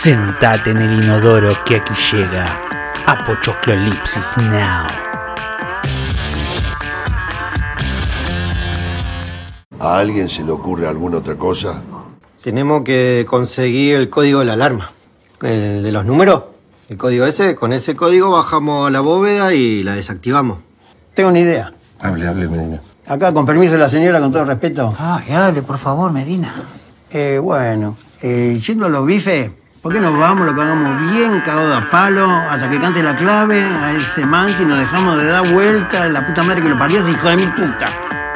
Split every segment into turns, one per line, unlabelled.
Sentate en el inodoro que aquí llega Apochoclolipsis Now.
¿A alguien se le ocurre alguna otra cosa?
Tenemos que conseguir el código de la alarma. El de los números. El código ese, con ese código bajamos a la bóveda y la desactivamos.
Tengo una idea.
Hable, hable, Medina.
Acá, con permiso de la señora, con todo respeto.
Ah, hable, por favor, Medina.
Eh, bueno, eh, yendo a los bifes, ¿por qué nos vamos, lo que hagamos bien cagado a palo, hasta que cante la clave a ese man si nos dejamos de dar vuelta la puta madre que lo parió, ese hijo de mi puta?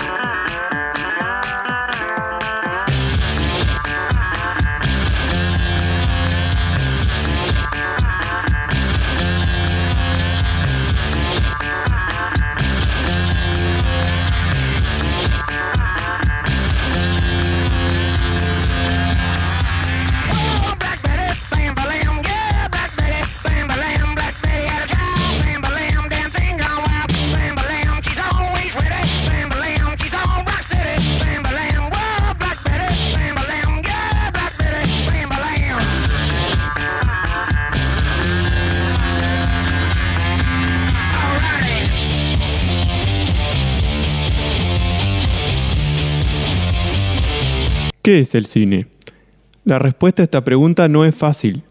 ¿Qué es el cine? La respuesta a esta pregunta no es fácil.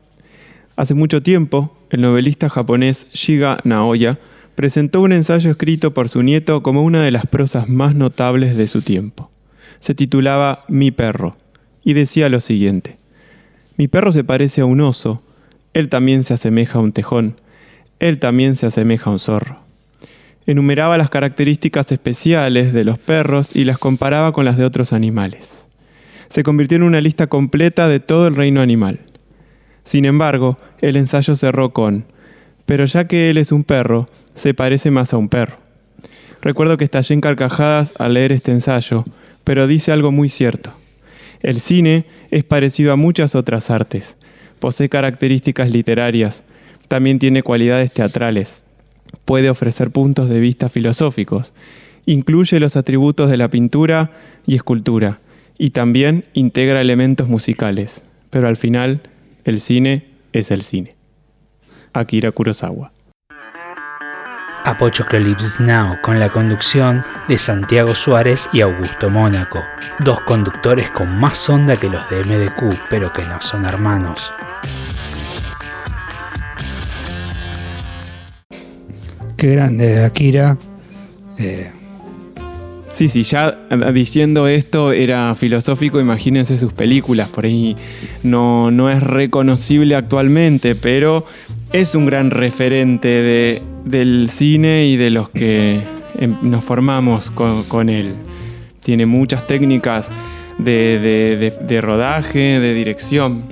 Hace mucho tiempo, el novelista japonés Shiga Naoya presentó un ensayo escrito por su nieto como una de las prosas más notables de su tiempo. Se titulaba Mi perro y decía lo siguiente. Mi perro se parece a un oso, él también se asemeja a un tejón, él también se asemeja a un zorro. Enumeraba las características especiales de los perros y las comparaba con las de otros animales se convirtió en una lista completa de todo el reino animal. Sin embargo, el ensayo cerró con, pero ya que él es un perro, se parece más a un perro. Recuerdo que estallé en carcajadas al leer este ensayo, pero dice algo muy cierto. El cine es parecido a muchas otras artes. Posee características literarias, también tiene cualidades teatrales. Puede ofrecer puntos de vista filosóficos. Incluye los atributos de la pintura y escultura y también integra elementos musicales, pero al final el cine es el cine. Akira Kurosawa.
Apochoclolips Now con la conducción de Santiago Suárez y Augusto Mónaco, dos conductores con más onda que los de MDQ, pero que no son hermanos.
Qué grande, Akira. Eh,
Sí, sí, ya diciendo esto era filosófico, imagínense sus películas, por ahí no, no es reconocible actualmente, pero es un gran referente de, del cine y de los que em, nos formamos con, él. Tiene muchas técnicas de, rodaje, de dirección.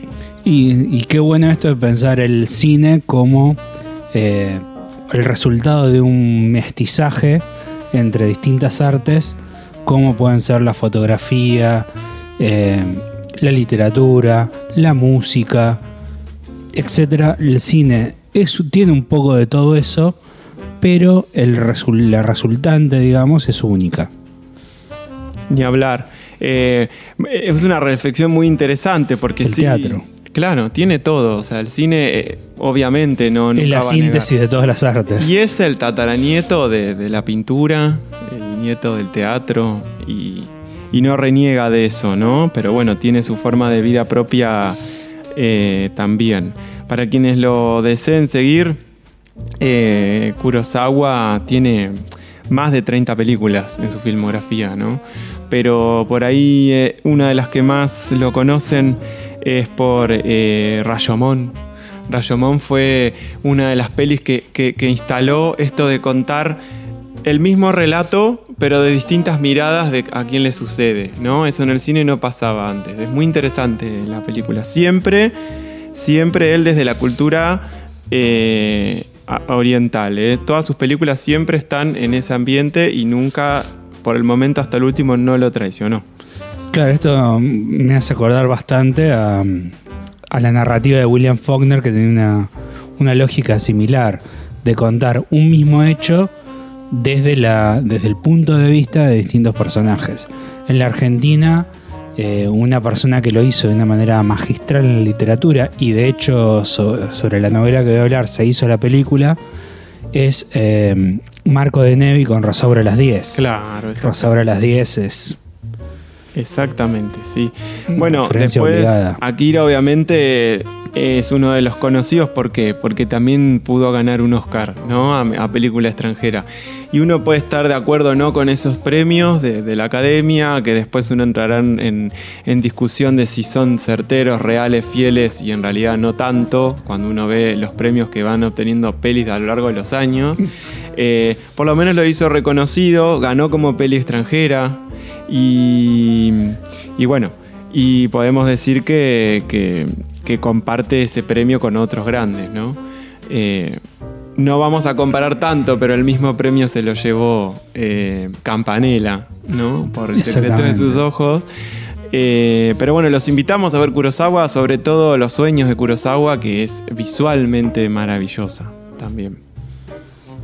Y, qué bueno esto de pensar el cine como eh, el resultado de un mestizaje entre distintas artes, como pueden ser la fotografía, eh, la literatura, la música, etc. El cine tiene un poco de todo eso, pero el la resultante, digamos, es única.
Ni hablar. Eh, es una reflexión muy interesante porque
el teatro.
Claro, tiene todo. O sea, el cine, eh, obviamente, no.
Es la síntesis de todas las artes.
Y es el tataranieto de, la pintura, el nieto del teatro, y, no reniega de eso, ¿no? Pero bueno, tiene su forma de vida propia eh, también. Para quienes lo deseen seguir, eh, Kurosawa tiene más de 30 películas en su filmografía, ¿no? Pero por ahí una de las que más lo conocen es por eh, Rayomón. Rayomón fue una de las pelis que, instaló esto de contar el mismo relato, pero de distintas miradas de a quién le sucede, ¿no? Eso en el cine no pasaba antes. Es muy interesante la película. Siempre, siempre él desde la cultura eh, oriental. ¿eh? Todas sus películas siempre están en ese ambiente y nunca, por el momento hasta el último, no lo traicionó.
Claro, esto me hace acordar bastante a, la narrativa de William Faulkner que tiene una, lógica similar de contar un mismo hecho desde, la, desde el punto de vista de distintos personajes. En la Argentina eh, una persona que lo hizo de una manera magistral en la literatura y de hecho so- sobre la novela que voy a hablar se hizo la película, es eh, Marco de Nevi con Rosaura a las 10.
Claro.
Rosaura a las 10 es
Exactamente, sí. Bueno,
Referencia
después
obligada.
Akira obviamente es uno de los conocidos ¿por qué? porque también pudo ganar un Oscar, ¿no? A, a película extranjera. Y uno puede estar de acuerdo o no con esos premios de, de la academia, que después uno entrará en, en discusión de si son certeros, reales, fieles y en realidad no tanto, cuando uno ve los premios que van obteniendo pelis a lo largo de los años. Eh, por lo menos lo hizo reconocido, ganó como peli extranjera y, y bueno, y podemos decir que, que- que comparte ese premio con otros grandes, ¿no? Eh, no vamos a comparar tanto, pero el mismo premio se lo llevó eh, Campanella, ¿no? Por el secreto de sus ojos. Eh, pero bueno, los invitamos a ver Kurosawa, sobre todo los sueños de Kurosawa, que es visualmente maravillosa también.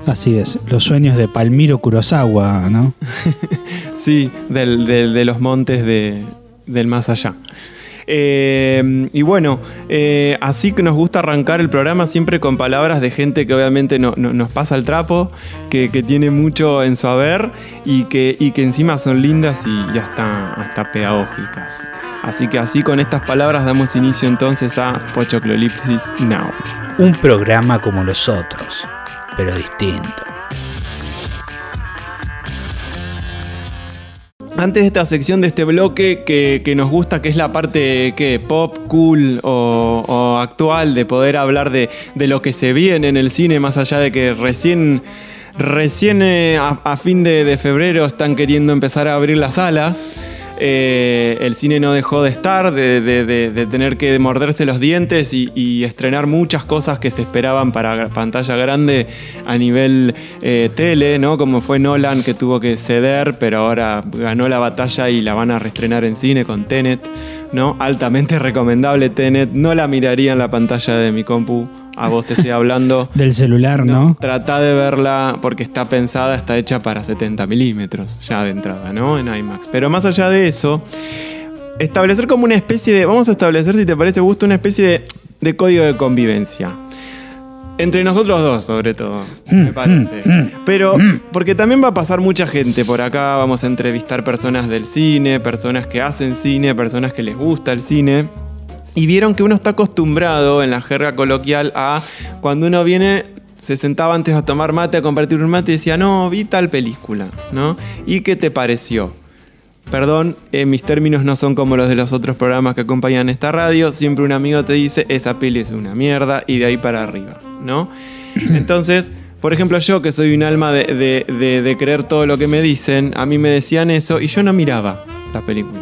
Así es, los sueños de Palmiro Kurosawa, ¿no?
Sí, del- del- de los montes de- del más allá. Eh, y bueno, eh, así que nos gusta arrancar el programa siempre con palabras de gente que obviamente no- no- nos pasa el trapo, que, que tiene mucho en su haber y que, y que encima son lindas y, y hasta, hasta pedagógicas. Así que así con estas palabras damos inicio entonces a Pochoclolipsis Now.
Un programa como los otros, pero distinto.
Antes de esta sección de este bloque que, que nos gusta, que es la parte que pop, cool o, actual, de poder hablar de, de lo que se viene en el cine, más allá de que recién, recién eh, a, a fin de, de febrero están queriendo empezar a abrir las salas. Eh, el cine no dejó de estar, de, tener que morderse los dientes y, y estrenar muchas cosas que se esperaban para pantalla grande a nivel eh, tele, ¿no? Como fue Nolan que tuvo que ceder, pero ahora ganó la batalla y la van a reestrenar en cine con Tenet, ¿no? Altamente recomendable Tenet, no la miraría en la pantalla de mi compu, a vos te estoy hablando.
Del celular, ¿no?
Trata de verla porque está pensada, está hecha para 70 milímetros ya de entrada, ¿no? En IMAX. Pero más allá de eso, establecer como una especie de. Vamos a establecer, si te parece gusto, una especie de, de código de convivencia. Entre nosotros dos, sobre todo, me parece. Pero, porque también va a pasar mucha gente por acá, vamos a entrevistar personas del cine, personas que hacen cine, personas que les gusta el cine. Y vieron que uno está acostumbrado en la jerga coloquial a cuando uno viene, se sentaba antes a tomar mate, a compartir un mate y decía, no, vi tal película, ¿no? ¿Y qué te pareció? Perdón, eh, mis términos no son como los de los otros programas que acompañan esta radio. Siempre un amigo te dice, esa peli es una mierda y de ahí para arriba, ¿no? Entonces, por ejemplo, yo que soy un alma de, de- de- de creer todo lo que me dicen, a mí me decían eso y yo no miraba la película,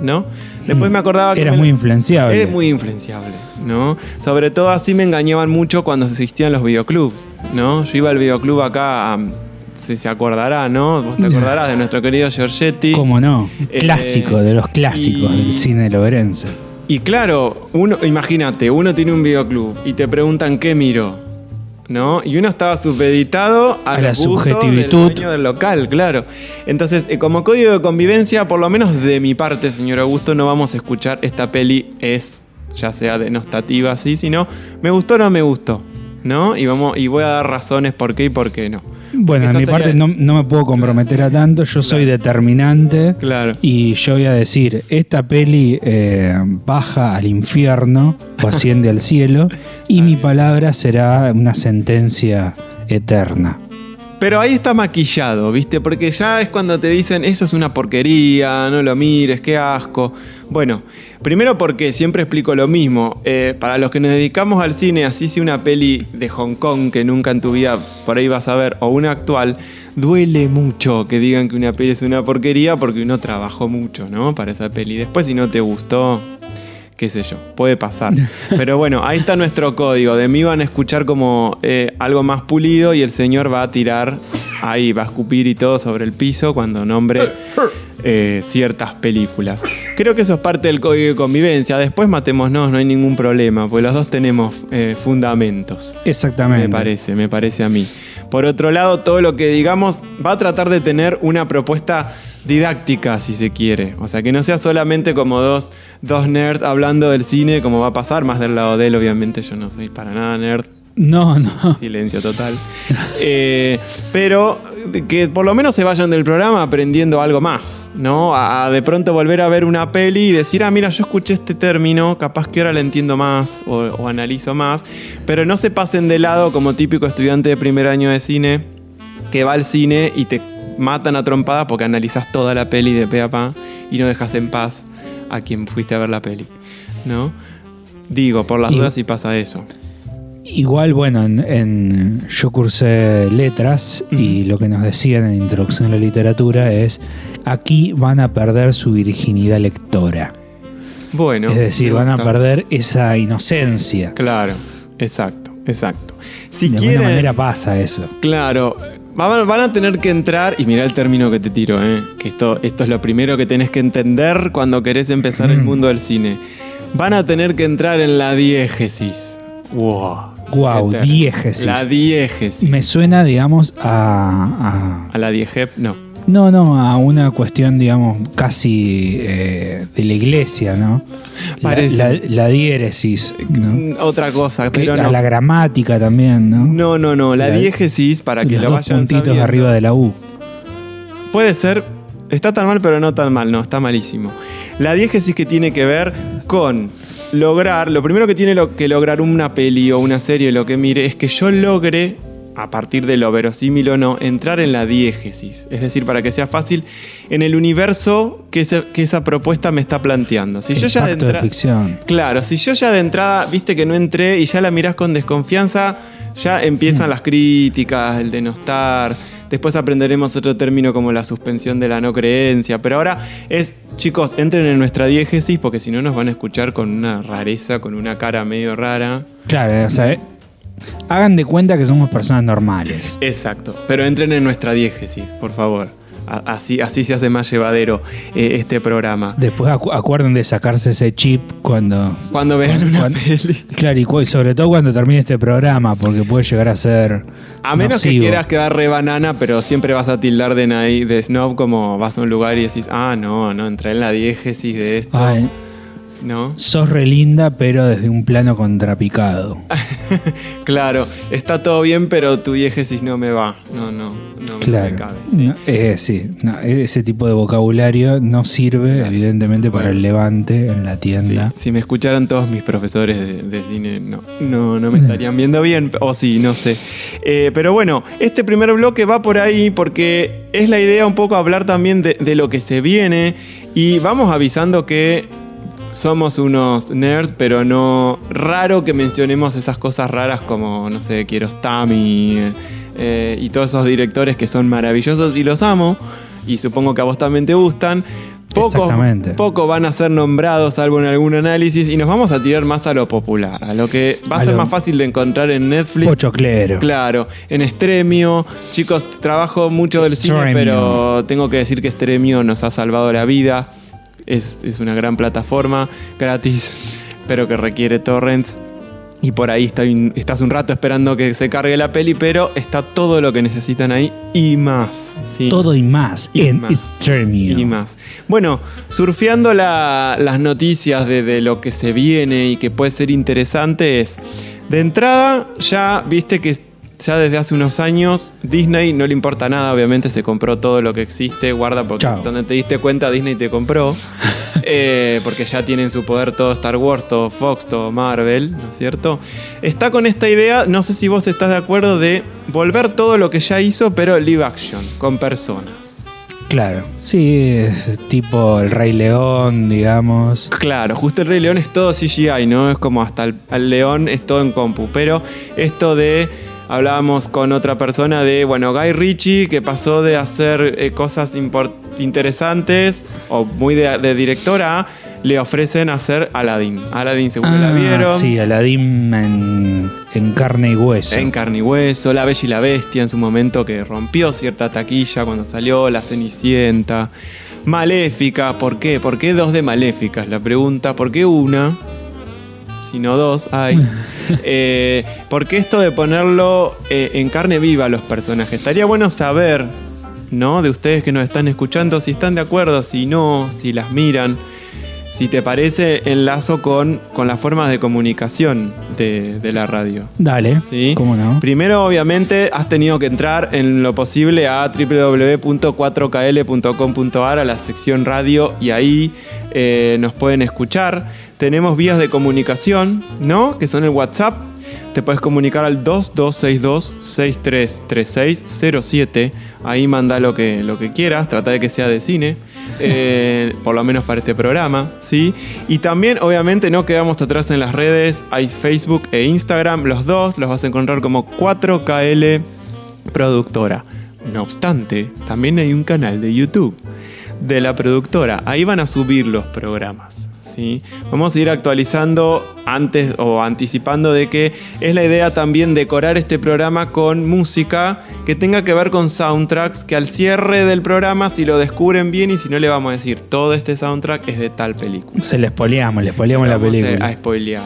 ¿no? Después me acordaba que...
Eras muy influenciable.
Eres muy influenciable, ¿no? Sobre todo así me engañaban mucho cuando existían los videoclubs, ¿no? Yo iba al videoclub acá, a- si se acordará, ¿no? Vos te acordarás de nuestro querido Giorgetti.
¿Cómo no?
Eh,
Clásico, de los clásicos
y-
del cine loberense.
Y claro, uno, imagínate, uno tiene un videoclub y te preguntan qué miro, ¿no? Y uno estaba supeditado a,
A la subjetividad.
del local, claro. Entonces, eh, como código de convivencia, por lo menos de mi parte, señor Augusto, no vamos a escuchar esta peli es ya sea denostativa así, sino me gustó o no me gustó, ¿no? Y vamos y voy a dar razones por qué y por qué no.
Bueno, de mi
sería-
parte no, no me puedo comprometer a tanto, yo soy determinante
Claro.
y yo voy a decir, esta peli eh, baja al infierno o asciende al cielo y mi palabra será una sentencia eterna.
Pero ahí está maquillado, ¿viste? Porque ya es cuando te dicen, eso es una porquería, no lo mires, qué asco. Bueno, primero porque siempre explico lo mismo. Eh, para los que nos dedicamos al cine, así sea una peli de Hong Kong que nunca en tu vida por ahí vas a ver, o una actual, duele mucho que digan que una peli es una porquería porque uno trabajó mucho, ¿no? Para esa peli. Después, si no te gustó, qué sé yo, puede pasar. Pero bueno, ahí está nuestro código. De mí van a escuchar como eh, algo más pulido y el señor va a tirar ahí, va a escupir y todo sobre el piso cuando nombre eh, ciertas películas. Creo que eso es parte del código de convivencia. Después matémonos, no hay ningún problema, porque los dos tenemos eh, fundamentos.
Exactamente.
Me parece, me parece a mí. Por otro lado, todo lo que digamos va a tratar de tener una propuesta didáctica, si se quiere. O sea, que no sea solamente como dos, dos nerds hablando del cine, como va a pasar, más del lado de él, obviamente yo no soy para nada nerd.
No, no.
Silencio total. Eh, pero que por lo menos se vayan del programa aprendiendo algo más, ¿no? A, a de pronto volver a ver una peli y decir, ah, mira, yo escuché este término, capaz que ahora le entiendo más o, o analizo más, pero no se pasen de lado como típico estudiante de primer año de cine que va al cine y te matan a trompadas porque analizas toda la peli de pe a pa y no dejas en paz a quien fuiste a ver la peli, ¿no? Digo, por las
Y-
dudas si pasa eso.
Igual, bueno, en, en- yo cursé letras y lo que nos decían en Introducción a la Literatura es, aquí van a perder su virginidad lectora.
Bueno.
es decir, van a perder esa inocencia.
Claro, exacto, exacto. Si
de
quieren,
alguna manera pasa eso.
claro, van, van a tener que entrar, y mira el término que te tiro, ¿eh? que esto, esto es lo primero que tenés que entender cuando querés empezar el
Mm.
mundo del cine. Van a tener que entrar en la diégesis. Wow. Ter-
diégesis.
La diégesis.
Me suena, digamos, a, a-
A la diegep, no.
No, no, a una cuestión, digamos, casi eh, de la iglesia, ¿no? La,
Parece.
la- la diéresis, ¿no?
Mm, Otra cosa,
Que-
pero
a la gramática también, ¿no?
No, no, no. La
La-
diégesis, para que
Los
lo
dos
vayan
puntitos
sabiendo,
arriba de la U.
Puede ser, está tan mal, pero no tan mal, no, está malísimo. La diégesis que tiene que ver con lograr, lo primero que tiene lo- que lograr una peli o una serie, lo que mire, es que yo logre, a partir de lo verosímil o no, entrar en la diégesis. Es decir, para que sea fácil, en el universo que, ese- que esa propuesta me está planteando. Si yo ya de
de ficción.
Claro, si yo ya de entrada viste que no entré y ya la mirás con desconfianza, ya
Mm.
empiezan las críticas, el denostar. Después aprenderemos otro término como la suspensión de la no creencia. Pero ahora es, chicos, entren en nuestra diégesis porque si no nos van a escuchar con una rareza, con una cara medio rara.
Claro, o sea, hagan de cuenta que somos personas normales.
Exacto. Pero entren en nuestra diégesis, por favor. Así, así se hace más llevadero eh, este programa.
Después acu- acuerden de sacarse ese chip cuando...
Cuando vean una
cuando-
peli.
Claro, y sobre todo cuando termine este programa, porque puede llegar a ser
A menos que quieras quedar re banana, pero siempre vas a tildar de, de snob como vas a un lugar y decís, ah, no, no, entré en la diégesis de esto.
Ay,
¿No?
sos re linda, pero desde un plano contrapicado.
Claro, está todo bien, pero tu diégesis no me va. No, no, no me
Claro.
cabe. sí.
No, eh, sí, no, ese tipo de vocabulario no sirve, evidentemente, para el levante en la
Sí,
tienda.
Si me escucharan todos mis profesores de, de cine, no, no, no me estarían viendo bien, o sí, no sé. Eh, pero bueno, este primer bloque va por ahí porque es la idea un poco hablar también de, de lo que se viene y vamos avisando que somos unos nerds, pero no raro que mencionemos esas cosas raras como, no sé, Kiarostami eh, y todos esos directores que son maravillosos y los amo y supongo que a vos también te gustan.
Exactamente.
poco van a ser nombrados, salvo en algún análisis, y nos vamos a tirar más a lo popular, a lo que va a,
A
ser
lo-
más fácil de encontrar en Netflix.
Pochoclero.
Claro, en Stremio. Chicos, trabajo mucho del cine, pero tengo que decir que Stremio nos ha salvado la vida. Es, es una gran plataforma, gratis, pero que requiere torrents. Y por ahí está- estás un rato esperando que se cargue la peli, pero está todo lo que necesitan ahí y más. ¿sí?
Todo y más
Y
en
más.
Stremio.
Y más. Bueno, surfeando la- las noticias de, de lo que se viene y que puede ser interesante es, de entrada ya viste que ya desde hace unos años Disney no le importa nada, obviamente se compró todo lo que existe, guarda porque
Chao.
donde te diste cuenta Disney te compró, Eh, porque ya tienen su poder todo Star Wars, todo Fox, todo Marvel, ¿no es cierto? Está con esta idea, no sé si vos estás de acuerdo, de volver todo lo que ya hizo, pero live action, con personas.
Claro. Sí, tipo el Rey León, digamos.
Claro, justo el Rey León es todo CGI, ¿no? Es como hasta el, león es todo en compu. Pero esto de. Hablábamos con otra persona de, bueno, Guy Ritchie, que pasó de hacer eh, cosas interesantes o muy de, de directora, a le ofrecen hacer Aladdin. Aladdin, seguro la vieron.
Ah, Sí, Aladdin en, en carne y hueso.
En carne y hueso, La Bella y la Bestia en su momento que rompió cierta taquilla cuando salió, La Cenicienta, Maléfica, ¿por qué? ¿Por qué dos de Maléficas? La pregunta, ¿por qué una? Si no dos, hay. Eh, ¿Por qué esto de ponerlo eh, en carne viva a los personajes? Estaría bueno saber ¿no? De ustedes que nos están escuchando, si están de acuerdo, si no, si las miran. Si te parece, enlazo con, con las formas de comunicación de, de la radio.
Dale,
¿Sí?
¿cómo no?
Primero, obviamente, has tenido que entrar en lo posible a www.4kl.com.ar a la sección radio y ahí eh, nos pueden escuchar. Tenemos vías de comunicación, ¿no? Que son el WhatsApp. Te puedes comunicar al 2262-633607. Ahí manda lo que, lo que quieras. Trata de que sea de cine. eh, por lo menos para este programa, ¿sí? Y también, obviamente, no quedamos atrás en las redes. Hay Facebook e Instagram. Los dos los vas a encontrar como 4KL Productora. No obstante, también hay un canal de YouTube de la productora. Ahí van a subir los programas. ¿Sí? Vamos a ir actualizando antes o anticipando de que es la idea también decorar este programa con música que tenga que ver con soundtracks, que al cierre del programa, si lo descubren bien y si no le vamos a decir, todo este soundtrack es de tal película.
Se le espoleamos, le espoleamos la película.
A, spoilear.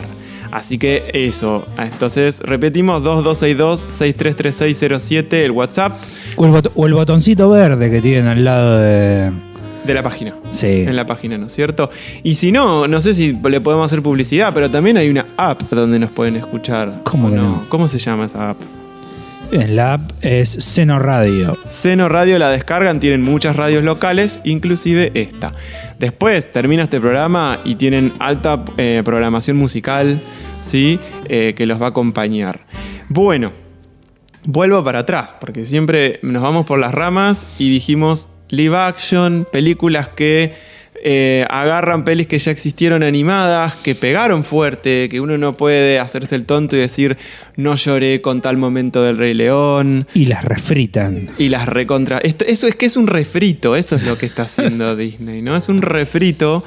Así que eso. Entonces, repetimos 2262-633607, el WhatsApp
O el, bot- o el botoncito verde que tienen al lado de.
De la página.
Sí.
En la página, ¿no es cierto? Y si no, no sé si le podemos hacer publicidad, pero también hay una app donde nos pueden escuchar.
¿Cómo
¿o
que no?
¿Cómo se llama esa app?
En la app es Seno Radio.
Seno Radio la descargan, tienen muchas radios locales, inclusive esta. Después termina este programa y tienen alta eh, programación musical, ¿sí? Eh, que los va a acompañar. Bueno, vuelvo para atrás, porque siempre nos vamos por las ramas y dijimos live action, películas que eh, agarran pelis que ya existieron animadas, que pegaron fuerte, que uno no puede hacerse el tonto y decir no lloré con tal momento del Rey León.
Y las refritan.
Y las recontra. Esto, eso es que es un refrito, eso es lo que está haciendo Disney, ¿no? Es un refrito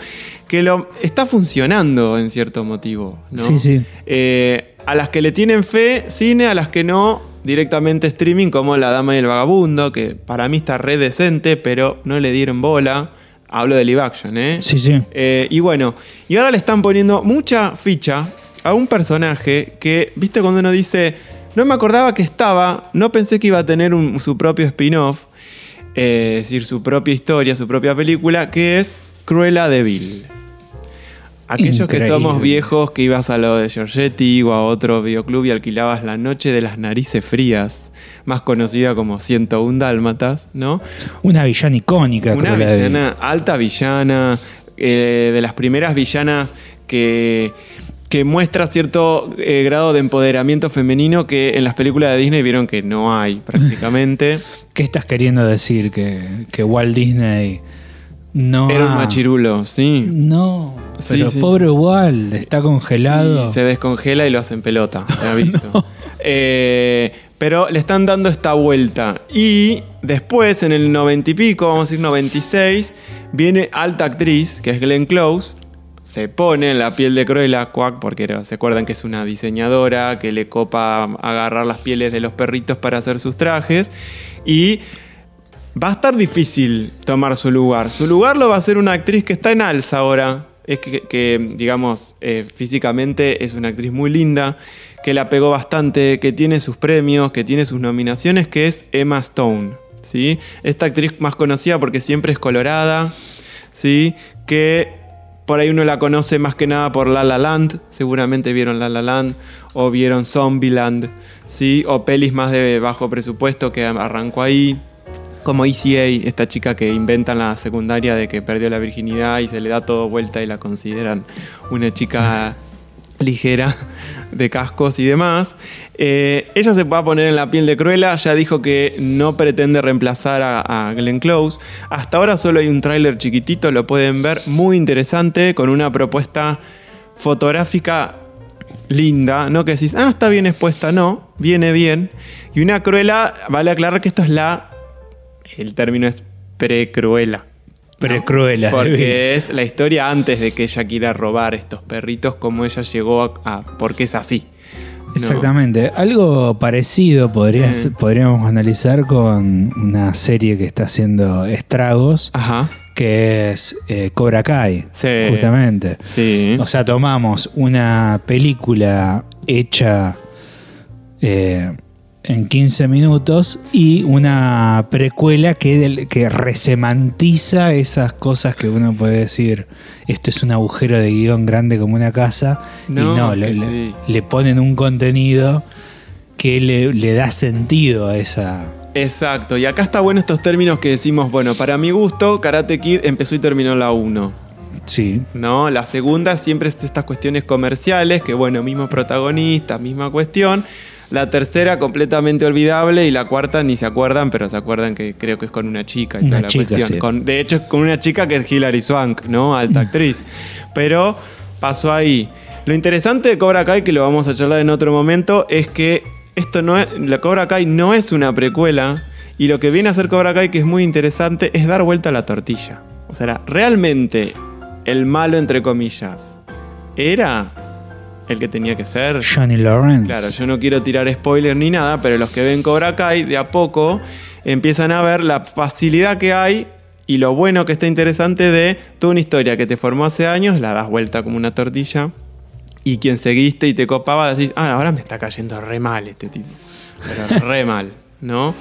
que lo, está funcionando en cierto motivo, ¿no?
Sí, sí.
Eh, a las que le tienen fe, cine, a las que no, directamente streaming, como La Dama y el Vagabundo, que para mí está re decente, pero no le dieron bola. Hablo de live action, ¿eh?
Sí, sí.
Eh, y bueno, y ahora le están poniendo mucha ficha a un personaje que, viste, cuando uno dice, no me acordaba que estaba, no pensé que iba a tener un- su propio spin-off, eh, es decir, su propia historia, su propia película, que es Cruella de Vil. Aquellos que somos viejos, que ibas a lo de Giorgetti o a otro videoclub y alquilabas La Noche de las Narices Frías, más conocida como 101 Dálmatas, ¿no?
Una villana icónica.
Una villana, alta villana, eh, de las primeras villanas que, que muestra cierto eh, grado de empoderamiento femenino que en las películas de Disney vieron que no hay prácticamente.
¿Qué estás queriendo decir? Que, que Walt Disney no.
Era un machirulo, sí.
No.
Sí,
Pero
sí.
pobre Walt, está congelado.
Y se descongela y lo hacen pelota, te aviso. Eh, pero le están dando esta vuelta. Y después, en el 90 y pico, vamos a decir 96, viene alta actriz, que es Glenn Close. Se pone en la piel de Cruella, Quack, porque se acuerdan que es una diseñadora que le copa agarrar las pieles de los perritos para hacer sus trajes. Y va a estar difícil tomar su lugar. Su lugar lo va a hacer una actriz que está en alza ahora. Es que, digamos, eh, físicamente es una actriz muy linda, que la pegó bastante, que tiene sus premios, que tiene sus nominaciones, que es Emma Stone. ¿sí? Esta actriz más conocida porque siempre es colorada, ¿sí? que por ahí uno la conoce más que nada por La La Land, seguramente vieron La La Land, o vieron Zombieland, ¿sí? o pelis más de bajo presupuesto que arrancó ahí como ECA, esta chica que inventan la secundaria de que perdió la virginidad y se le da todo vuelta y la consideran una chica ligera de cascos y demás. Eh, ella se va a poner en la piel de Cruella, ya dijo que no pretende reemplazar a, a Glenn Close. Hasta ahora solo hay un tráiler chiquitito, lo pueden ver, muy interesante, con una propuesta fotográfica linda, no que decís, ah, está bien expuesta, no, viene bien. Y una Cruella, vale aclarar que esto es la, el término es
de Vil.
Porque es la historia antes de que ella quiera robar estos perritos, como ella llegó a. a- porque es así. ¿no?
Exactamente. Algo parecido podrías-
Sí.
podríamos analizar con una serie que está haciendo estragos,
Ajá.
que es eh, Cobra Kai.
Sí.
Justamente.
Sí.
O sea, tomamos una película hecha eh, en 15 minutos y una precuela que, del- que resemantiza esas cosas que uno puede decir, esto es un agujero de guion grande como una casa,
No,
y no,
sí.
le ponen un contenido que le, le da sentido a esa...
Exacto, y acá está bueno estos términos que decimos, bueno, para mi gusto, Karate Kid empezó y terminó la 1.
Sí,
¿no? La segunda siempre es estas cuestiones comerciales, que bueno, mismo protagonista, misma cuestión. La tercera completamente olvidable y la cuarta ni se acuerdan, pero se acuerdan que creo que es con una chica y
Una
toda la
chica,
cuestión.
sí.
Con- de hecho es con una chica que es Hilary Swank, ¿no? Alta actriz. Pero pasó ahí. Lo interesante de Cobra Kai, que lo vamos a charlar en otro momento, es que esto no es, la Cobra Kai no es una precuela y lo que viene a hacer Cobra Kai, que es muy interesante, es dar vuelta a la tortilla. O sea, realmente el malo, entre comillas, era el que tenía que ser.
Johnny Lawrence.
Claro, yo no quiero tirar spoiler ni nada, pero los que ven Cobra Kai de a poco empiezan a ver la facilidad que hay y lo bueno que está interesante de toda una historia que te formó hace años, la das vuelta como una tortilla y quien seguiste y te copaba decís, ah, ahora me está cayendo re mal este tipo. Pero re mal, ¿no?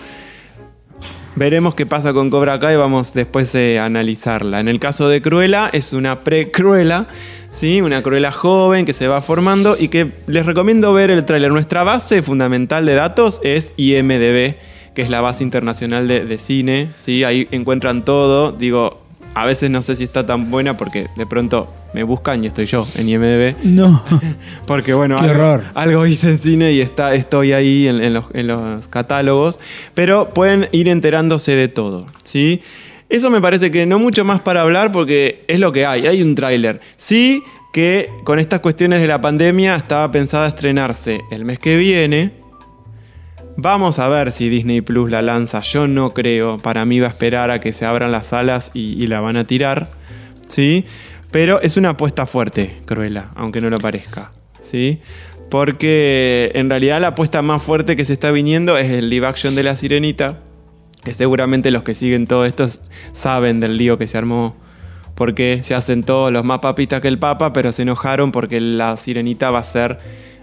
Veremos qué pasa con Cobra Kai, vamos después a analizarla. En el caso de Cruella, es una pre-Cruella, ¿sí? Una Cruella joven que se va formando y que les recomiendo ver el tráiler. Nuestra base fundamental de datos es IMDB, que es la base internacional de, de cine, ¿sí? Ahí encuentran todo. Digo, a veces no sé si está tan buena porque de pronto me buscan y estoy yo en IMDB.
No.
Porque bueno,
Qué
algo, algo hice en cine y está, estoy ahí en, en los, en los catálogos. Pero pueden ir enterándose de todo, ¿sí? Eso me parece que no mucho más para hablar porque es lo que hay, hay un tráiler. Sí que con estas cuestiones de la pandemia estaba pensada estrenarse el mes que viene. Vamos a ver si Disney Plus la lanza. Yo no creo. Para mí va a esperar a que se abran las salas y, la van a tirar. ¿Sí? Pero es una apuesta fuerte, Cruella, aunque no lo parezca. ¿Sí? Porque en realidad la apuesta más fuerte que se está viniendo es el live action de la sirenita. Que seguramente los que siguen todo esto saben del lío que se armó. Porque se hacen todos los más papistas que el Papa, pero se enojaron porque la sirenita va a ser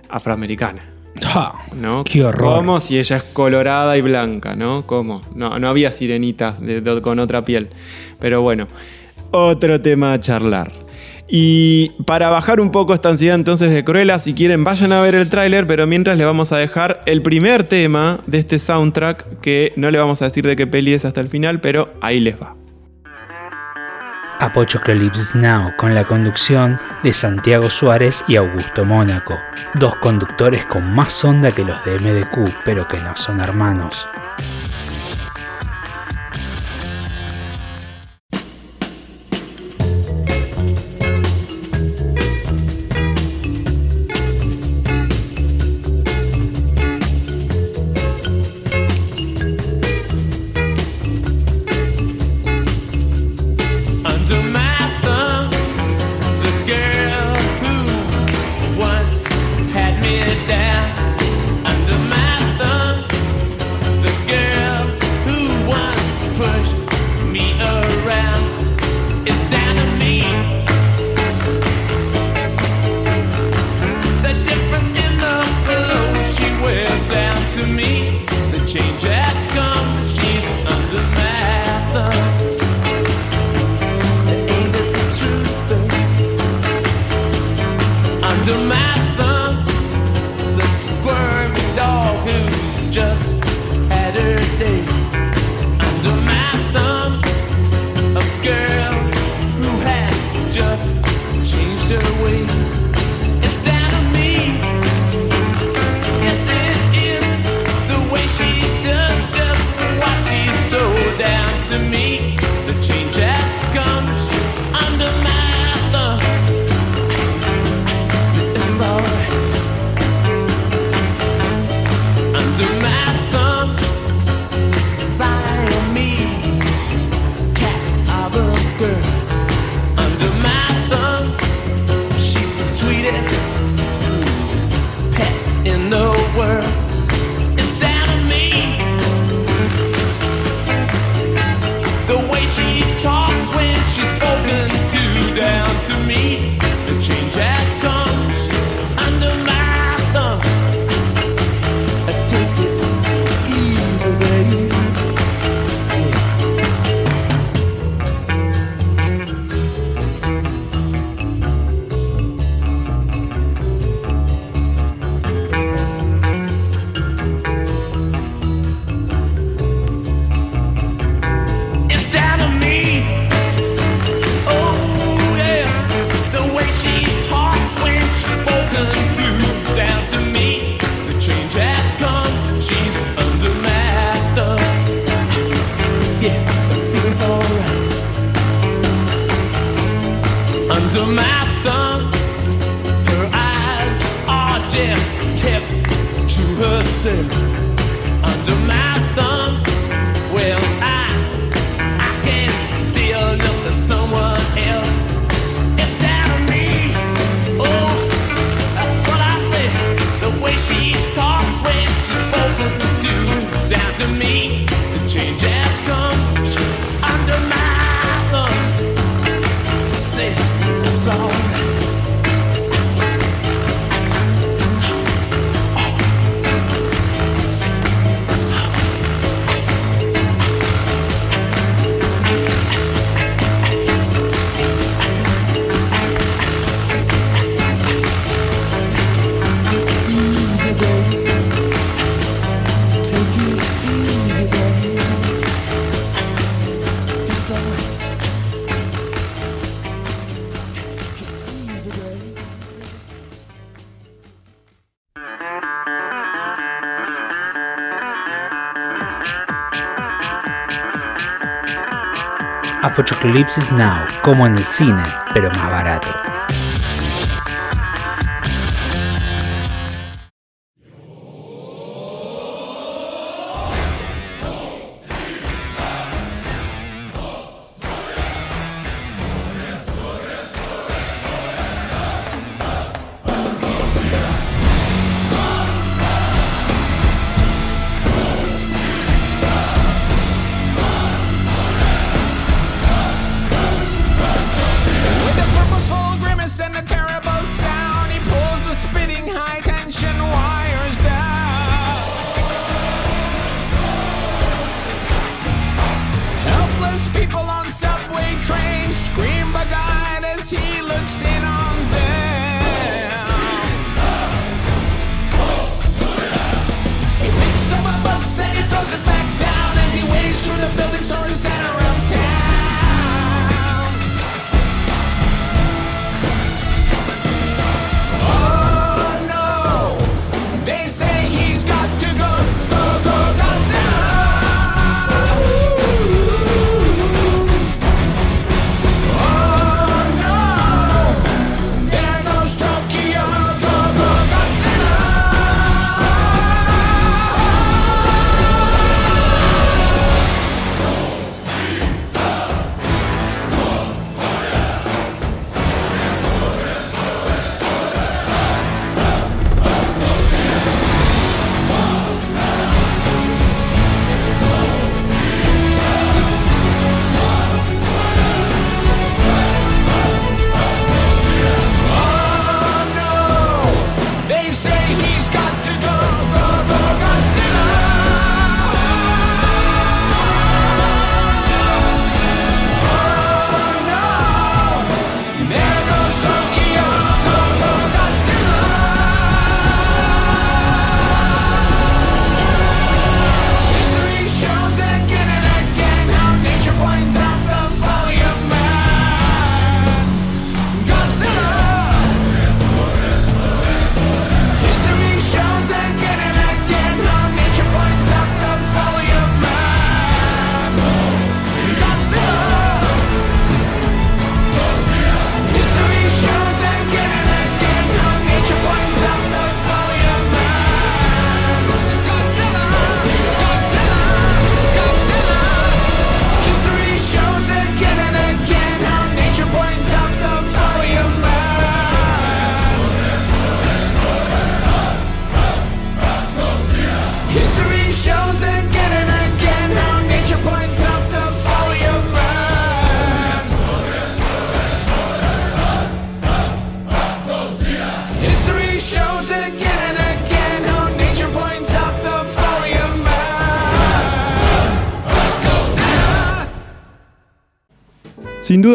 afroamericana.
Ja,
¿no?
Qué horror.
¿Cómo si ella es colorada y blanca, ¿no? ¿Cómo? No, no había sirenitas de- de- con otra piel. Pero bueno, otro tema a charlar. Y para bajar un poco esta ansiedad entonces de Cruella, si quieren vayan a ver el tráiler, pero mientras le vamos a dejar el primer tema de este soundtrack, que no le vamos a decir de qué peli es hasta el final, pero ahí les va.
Apocalypse Now con la conducción de Santiago Suárez y Augusto Mónaco, dos conductores con más onda que los de MDQ, pero que no son hermanos.
under my
Apocalipsis Now, como en el cine, pero más barato.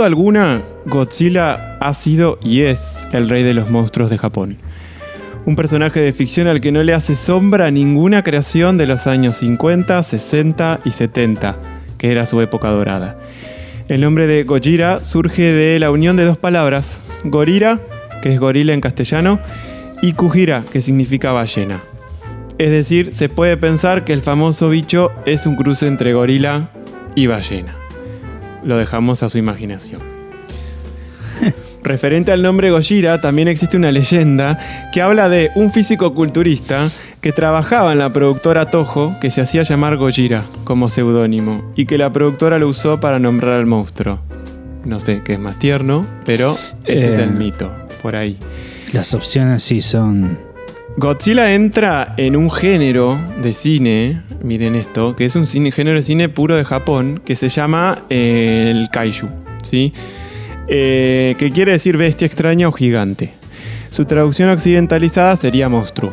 duda alguna, Godzilla ha sido y es el rey de los monstruos de Japón. Un personaje de ficción al que no le hace sombra ninguna creación de los años 50, 60 y 70, que era su época dorada. El nombre de Gojira surge de la unión de dos palabras, gorira, que es gorila en castellano, y Kujira, que significa ballena. Es decir, se puede pensar que el famoso bicho es un cruce entre gorila y ballena lo dejamos a su imaginación. Referente al nombre Gojira, también existe una leyenda que habla de un físico culturista que trabajaba en la productora Toho que se hacía llamar Gojira como seudónimo y que la productora lo usó para nombrar al monstruo. No sé qué es más tierno, pero ese es el eh, mito, por ahí.
Las opciones sí son
Godzilla entra en un género de cine, miren esto, que es un cine, género de cine puro de Japón, que se llama eh, el kaiju, ¿sí? Eh, que quiere decir bestia extraña o gigante. Su traducción occidentalizada sería monstruo.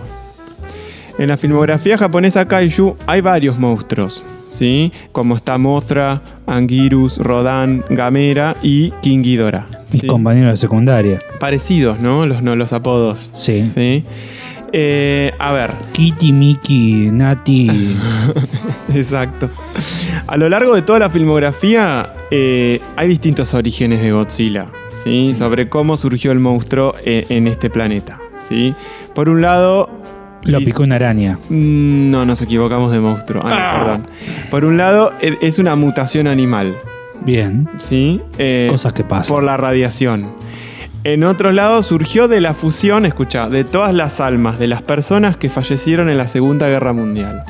En la filmografía japonesa kaiju hay varios monstruos, ¿sí? Como está Mothra, Anguirus, Rodan, Gamera y King Ghidorah.
Mis
¿sí?
compañeros de secundaria.
Parecidos, ¿no? Los, no, los apodos.
Sí.
¿sí? Eh, a ver,
Kitty, Mickey, Nati.
Exacto. A lo largo de toda la filmografía eh, hay distintos orígenes de Godzilla, ¿sí? Sobre cómo surgió el monstruo en, en este planeta, ¿sí? Por un lado...
Lo picó una araña.
Mm, No, nos equivocamos de monstruo. Ah, no, perdón. Por un lado, e- es una mutación animal,
Bien.
¿sí? Eh,
Cosas que pasan.
por la radiación. En otro lado surgió de la fusión, escucha, de todas las almas de las personas que fallecieron en la Segunda Guerra Mundial.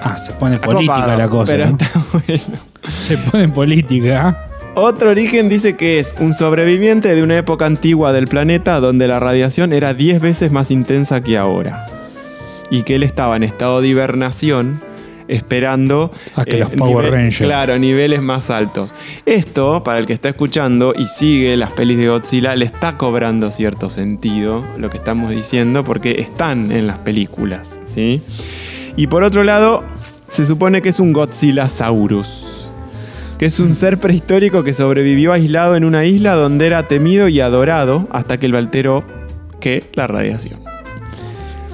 Ah, se pone política la cosa.
Pero
¿no?
está bueno.
Se pone política.
Otro origen dice que es un sobreviviente de una época antigua del planeta donde la radiación era 10 veces más intensa que ahora. Y que él estaba en estado de hibernación esperando
A que los Power Rangers.
Claro, niveles más altos. Esto, para el que está escuchando y sigue las pelis de Godzilla, le está cobrando cierto sentido lo que estamos diciendo porque están en las películas, ¿sí? Y por otro lado, se supone que es un Godzillasaurus que es un ser prehistórico que sobrevivió aislado en una isla donde era temido y adorado hasta que lo alteró que la radiación.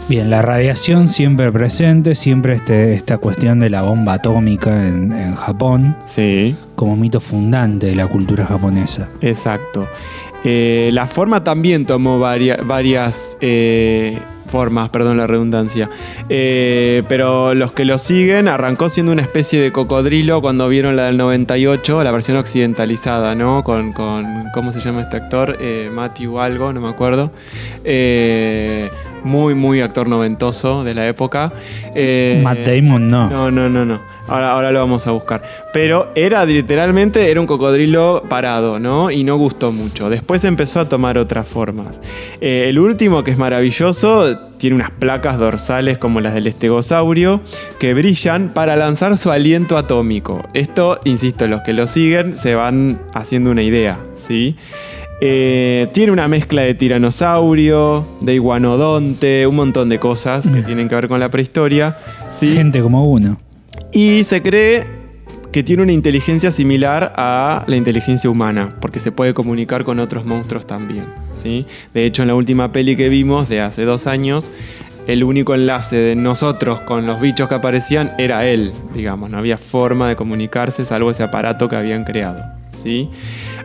Bien, la radiación siempre presente, siempre este, esta cuestión de la bomba atómica en, en Japón
Sí,
como mito fundante de la cultura japonesa.
exacto. Eh, la forma también tomó varia- varias eh, formas, perdón la redundancia. Eh, pero los que lo siguen arrancó siendo una especie de cocodrilo cuando vieron la del 98, la versión occidentalizada, ¿no? Con, con ¿cómo se llama este actor? Eh, Matthew algo, no me acuerdo. Muy, muy actor noventoso de la época. Eh,
Matt Damon no.
no, no, no, no. Ahora, ahora lo vamos a buscar. Pero era literalmente, era un cocodrilo parado, ¿no? Y no gustó mucho. Después empezó a tomar otras formas. Eh, el último, que es maravilloso, tiene unas placas dorsales como las del estegosaurio que brillan para lanzar su aliento atómico. Esto, insisto, los que lo siguen se van haciendo una idea, ¿sí? Eh, tiene una mezcla de tiranosaurio, de iguanodonte, un montón de cosas que tienen que ver con la prehistoria. ¿sí?
Gente como uno.
Y se cree que tiene una inteligencia similar a la inteligencia humana, porque se puede comunicar con otros monstruos también. ¿sí? De hecho, en la última peli que vimos de hace dos años, el único enlace de nosotros con los bichos que aparecían era él, digamos. No había forma de comunicarse salvo ese aparato que habían creado. ¿sí?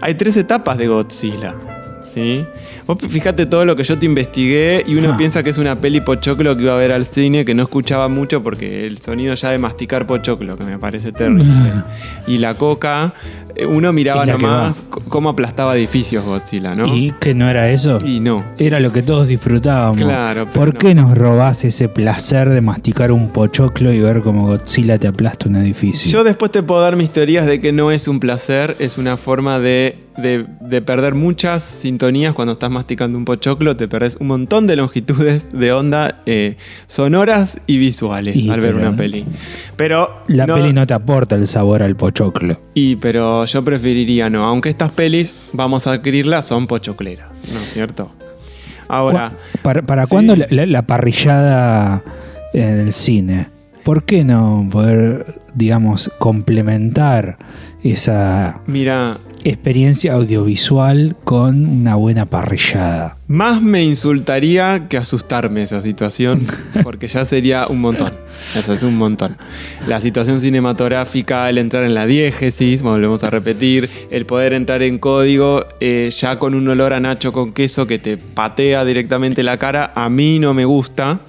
Hay tres etapas de Godzilla. ¿sí? Vos fíjate todo lo que yo te investigué y uno
Ah.
piensa que es una peli pochoclo que iba a ver al cine que no escuchaba mucho porque el sonido ya de masticar pochoclo, que me parece terrible. y la coca, eh, uno miraba nomás cómo aplastaba edificios Godzilla, ¿no?
¿Y que no era eso?
Y no.
Era lo que todos disfrutábamos.
Claro, pero
¿Por
no.
qué nos robás ese placer de masticar un pochoclo y ver cómo Godzilla te aplasta un edificio?
Yo después te puedo dar mis teorías de que no es un placer, es una forma de, de- de perder muchas sintonías cuando estás masticando un pochoclo, te perdés un montón de longitudes de onda eh, sonoras y visuales
Y,
al ver
pero-
una peli. Pero
La peli no te aporta el sabor al pochoclo.
Y pero yo preferiría no, aunque estas pelis vamos a adquirirlas son pochocleras, ¿no es cierto? Ahora,
¿Cu- ¿Para, para
sí.
cuándo la, la- la parrillada en el cine? ¿Por qué no poder, digamos, complementar esa
mira,
experiencia audiovisual con una buena parrillada?
Más me insultaría que asustarme esa situación, porque ya sería un montón. Eso es un montón. La situación cinematográfica, el entrar en la diégesis, volvemos a repetir, el poder entrar en código, eh, ya con un olor a nacho con queso que te patea directamente la cara, a mí no me gusta.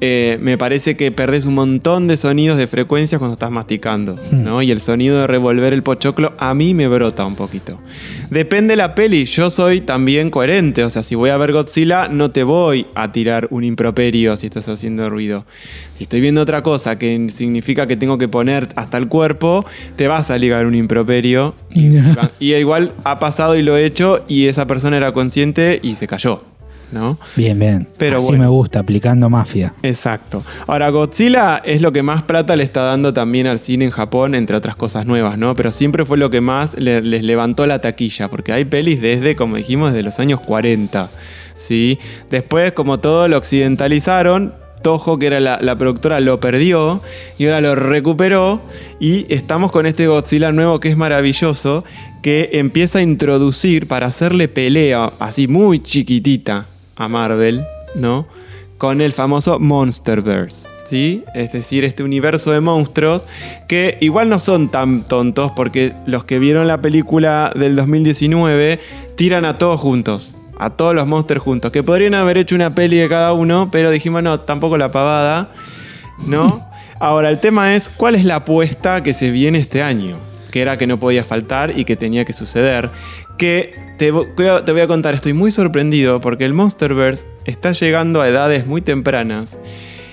Eh, me parece que perdés un montón de sonidos de frecuencias cuando estás masticando, ¿no? Y el sonido de revolver el pochoclo a mí me brota un poquito. Depende de la peli, yo soy también coherente, o sea, si voy a ver Godzilla no te voy a tirar un improperio si estás haciendo ruido. Si estoy viendo otra cosa que significa que tengo que poner hasta el cuerpo, te vas a ligar un improperio. Y igual ha pasado y lo he hecho y esa persona era consciente y se cayó, ¿no?
Bien, bien.
Pero
Así
bueno.
me gusta, aplicando mafia.
Exacto. Ahora, Godzilla es lo que más plata le está dando también al cine en Japón, entre otras cosas nuevas, ¿no? Pero siempre fue lo que más le- les levantó la taquilla, porque hay pelis desde, como dijimos, desde los años 40, ¿sí? Después, como todo, lo occidentalizaron. Toho, que era la, la productora, lo perdió y ahora lo recuperó. Y estamos con este Godzilla nuevo que es maravilloso, que empieza a introducir para hacerle pelea así muy chiquitita a Marvel, ¿no? Con el famoso Monsterverse. ¿Sí? Es decir, este universo de monstruos que igual no son tan tontos porque los que vieron la película del 2019 tiran a todos juntos, a todos los monsters juntos, que podrían haber hecho una peli de cada uno, pero dijimos no, tampoco la pavada, ¿no? Ahora, el tema es, ¿cuál es la apuesta que se viene este año? Que era que no podía faltar y que tenía que suceder. Que te, vo- voy a- te voy a contar, estoy muy sorprendido porque el Monsterverse está llegando a edades muy tempranas.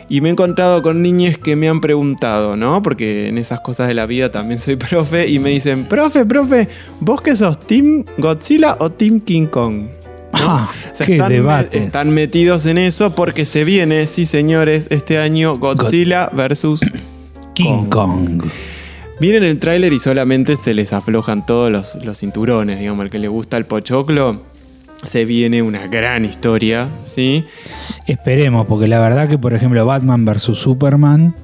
Y me he encontrado con niñes que me han preguntado, ¿no? Porque en esas cosas de la vida también soy profe y me dicen, profe, profe, ¿vos que sos Team Godzilla o Team King Kong?
Ah,
O sea,
qué
están, me-
debate.
están metidos en eso porque se viene, sí señores, este año Godzilla versus
King Kong.
Miren el tráiler y solamente se les aflojan todos los, los cinturones, digamos, al que le gusta el pochoclo. Se viene una gran historia, ¿sí?
Esperemos, porque la verdad que, por ejemplo, Batman vs. Superman,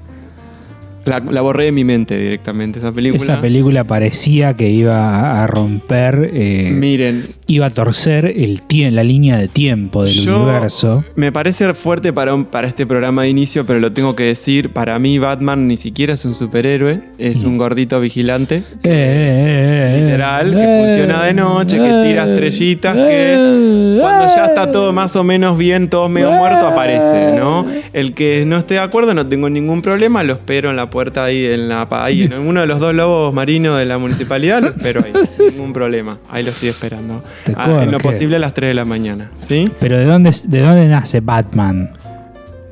La, la borré de mi mente directamente, esa película.
esa película parecía que iba a romper, eh,
Miren,
iba a torcer el la línea de tiempo del
Yo-
universo.
me parece fuerte para, un- para este programa de inicio, pero lo tengo que decir. Para mí, Batman ni siquiera es un superhéroe, es un gordito vigilante.
Eh, eh, eh,
Literal, que funciona de noche, que tira estrellitas, que cuando ya está todo más o menos bien, todo medio muerto, aparece, ¿no? El que no esté de acuerdo, no tengo ningún problema, lo espero en la puerta ahí, en la ahí, en uno de los dos lobos marinos de la municipalidad, lo espero ahí, ningún problema. Ahí lo estoy esperando. Ah, en lo posible a las 3 de la mañana, ¿sí?
Pero ¿de dónde, ¿de dónde nace Batman?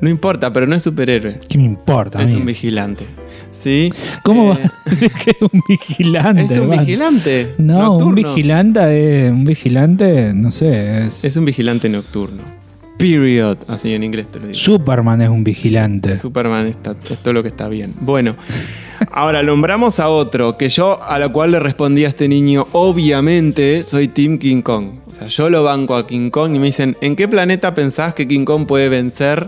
No importa, pero no es superhéroe.
¿Qué me importa?
Es un vigilante. ¿Sí?
¿Cómo
Eh,
va a decir que es un vigilante?
Es un
Batman?
vigilante.
No, un vigilante, es- un vigilante, no sé, es,
Es un vigilante nocturno. Period. Así en inglés te lo digo.
Superman es un vigilante.
Superman está, es todo lo que está bien. Bueno, ahora nombramos a otro que yo a la cual le respondí a este niño, obviamente soy Team King Kong. O sea, yo lo banco a King Kong y me dicen, ¿en qué planeta pensás que King Kong puede vencer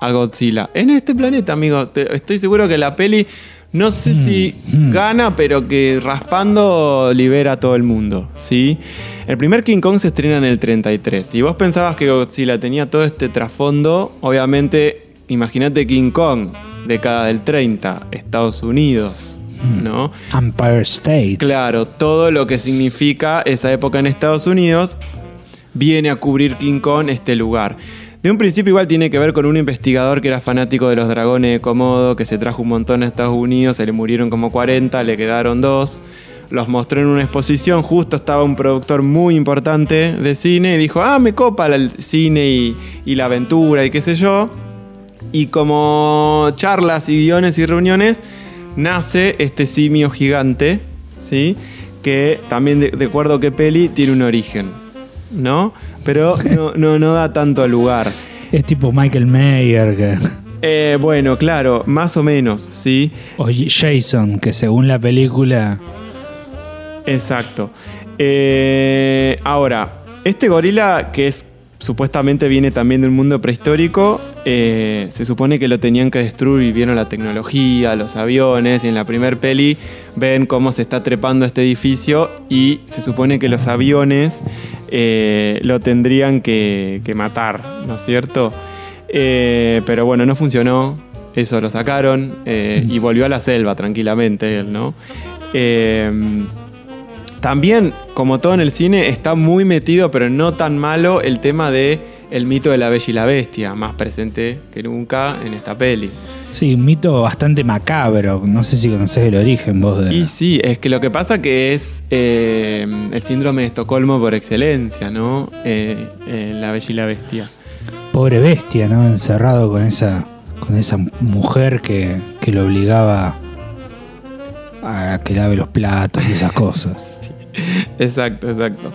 a Godzilla? En este planeta, amigo. Te- estoy seguro que la peli, no sé si gana, pero que raspando libera a todo el mundo, ¿sí? El primer King Kong se estrena en el 33. Si vos pensabas que Godzilla tenía todo este trasfondo, obviamente, imagínate King Kong, década del 30, Estados Unidos, ¿no?
Empire State.
Claro, todo lo que significa esa época en Estados Unidos viene a cubrir King Kong este lugar. De un principio igual tiene que ver con un investigador que era fanático de los dragones de Komodo, que se trajo un montón a Estados Unidos, se le murieron como 40, le quedaron dos. Los mostró en una exposición, justo estaba un productor muy importante de cine y dijo, ah, me copa el cine y, y la aventura y qué sé yo. Y como charlas y guiones y reuniones, nace este simio gigante, ¿sí? Que también, de, de acuerdo a qué peli, tiene un origen, ¿no? Pero no, no, no da tanto lugar.
Es tipo Michael Mayer que-
Eh, bueno, claro, más o menos, ¿sí?
o Jason, que según la película...
Exacto. Eh, ahora, este gorila que es supuestamente viene también del mundo prehistórico, eh, se supone que lo tenían que destruir y vieron la tecnología, los aviones, y en la primer peli ven cómo se está trepando este edificio y se supone que los aviones eh, lo tendrían que, matar, ¿no es cierto? Eh, pero bueno, no funcionó, eso lo sacaron y volvió a la selva tranquilamente él, ¿no? También, como todo en el cine, está muy metido, pero no tan malo, el tema de el mito de la bella y la bestia, más presente que nunca en esta peli.
Sí, un mito bastante macabro. No sé si conocés el origen vos de.
Y sí, es que lo que pasa que es eh, el síndrome de Estocolmo por excelencia, ¿no? Eh, eh, la bella y la bestia.
Pobre bestia, ¿no? Encerrado con esa, con esa mujer que, que lo obligaba a que lave los platos y esas cosas.
Exacto, exacto.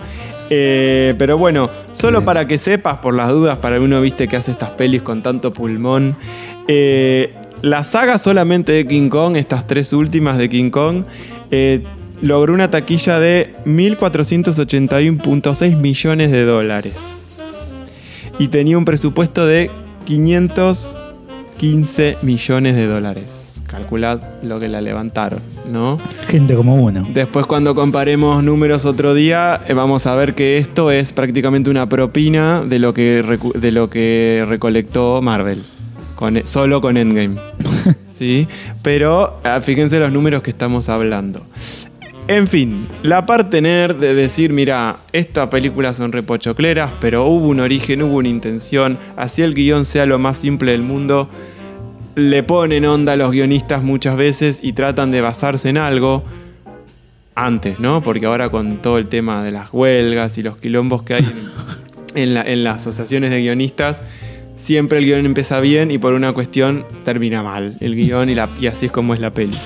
Eh, pero bueno, solo para que sepas, por las dudas, para uno viste que hace estas pelis con tanto pulmón. eh, la saga solamente de King Kong, estas tres últimas de King Kong, eh, logró una taquilla de 1.481.6 millones de dólares. Y tenía un presupuesto de 515 millones de dólares. Calculad lo que la levantaron, ¿no?
Gente como uno.
Después cuando comparemos números otro día, eh, vamos a ver que esto es prácticamente una propina de lo que, recu- de lo que recolectó Marvel. Con, e- solo con Endgame. ¿Sí? Pero ah, fíjense los números que estamos hablando. En fin, la parte nerd de decir, mira, estas películas son repochocleras, pero hubo un origen, hubo una intención, así el guion sea lo más simple del mundo, le ponen onda a los guionistas muchas veces y tratan de basarse en algo antes, ¿no? Porque ahora con todo el tema de las huelgas y los quilombos que hay en, la- en las asociaciones de guionistas, siempre el guion empieza bien y por una cuestión termina mal el guion y, la- y así es como es la peli.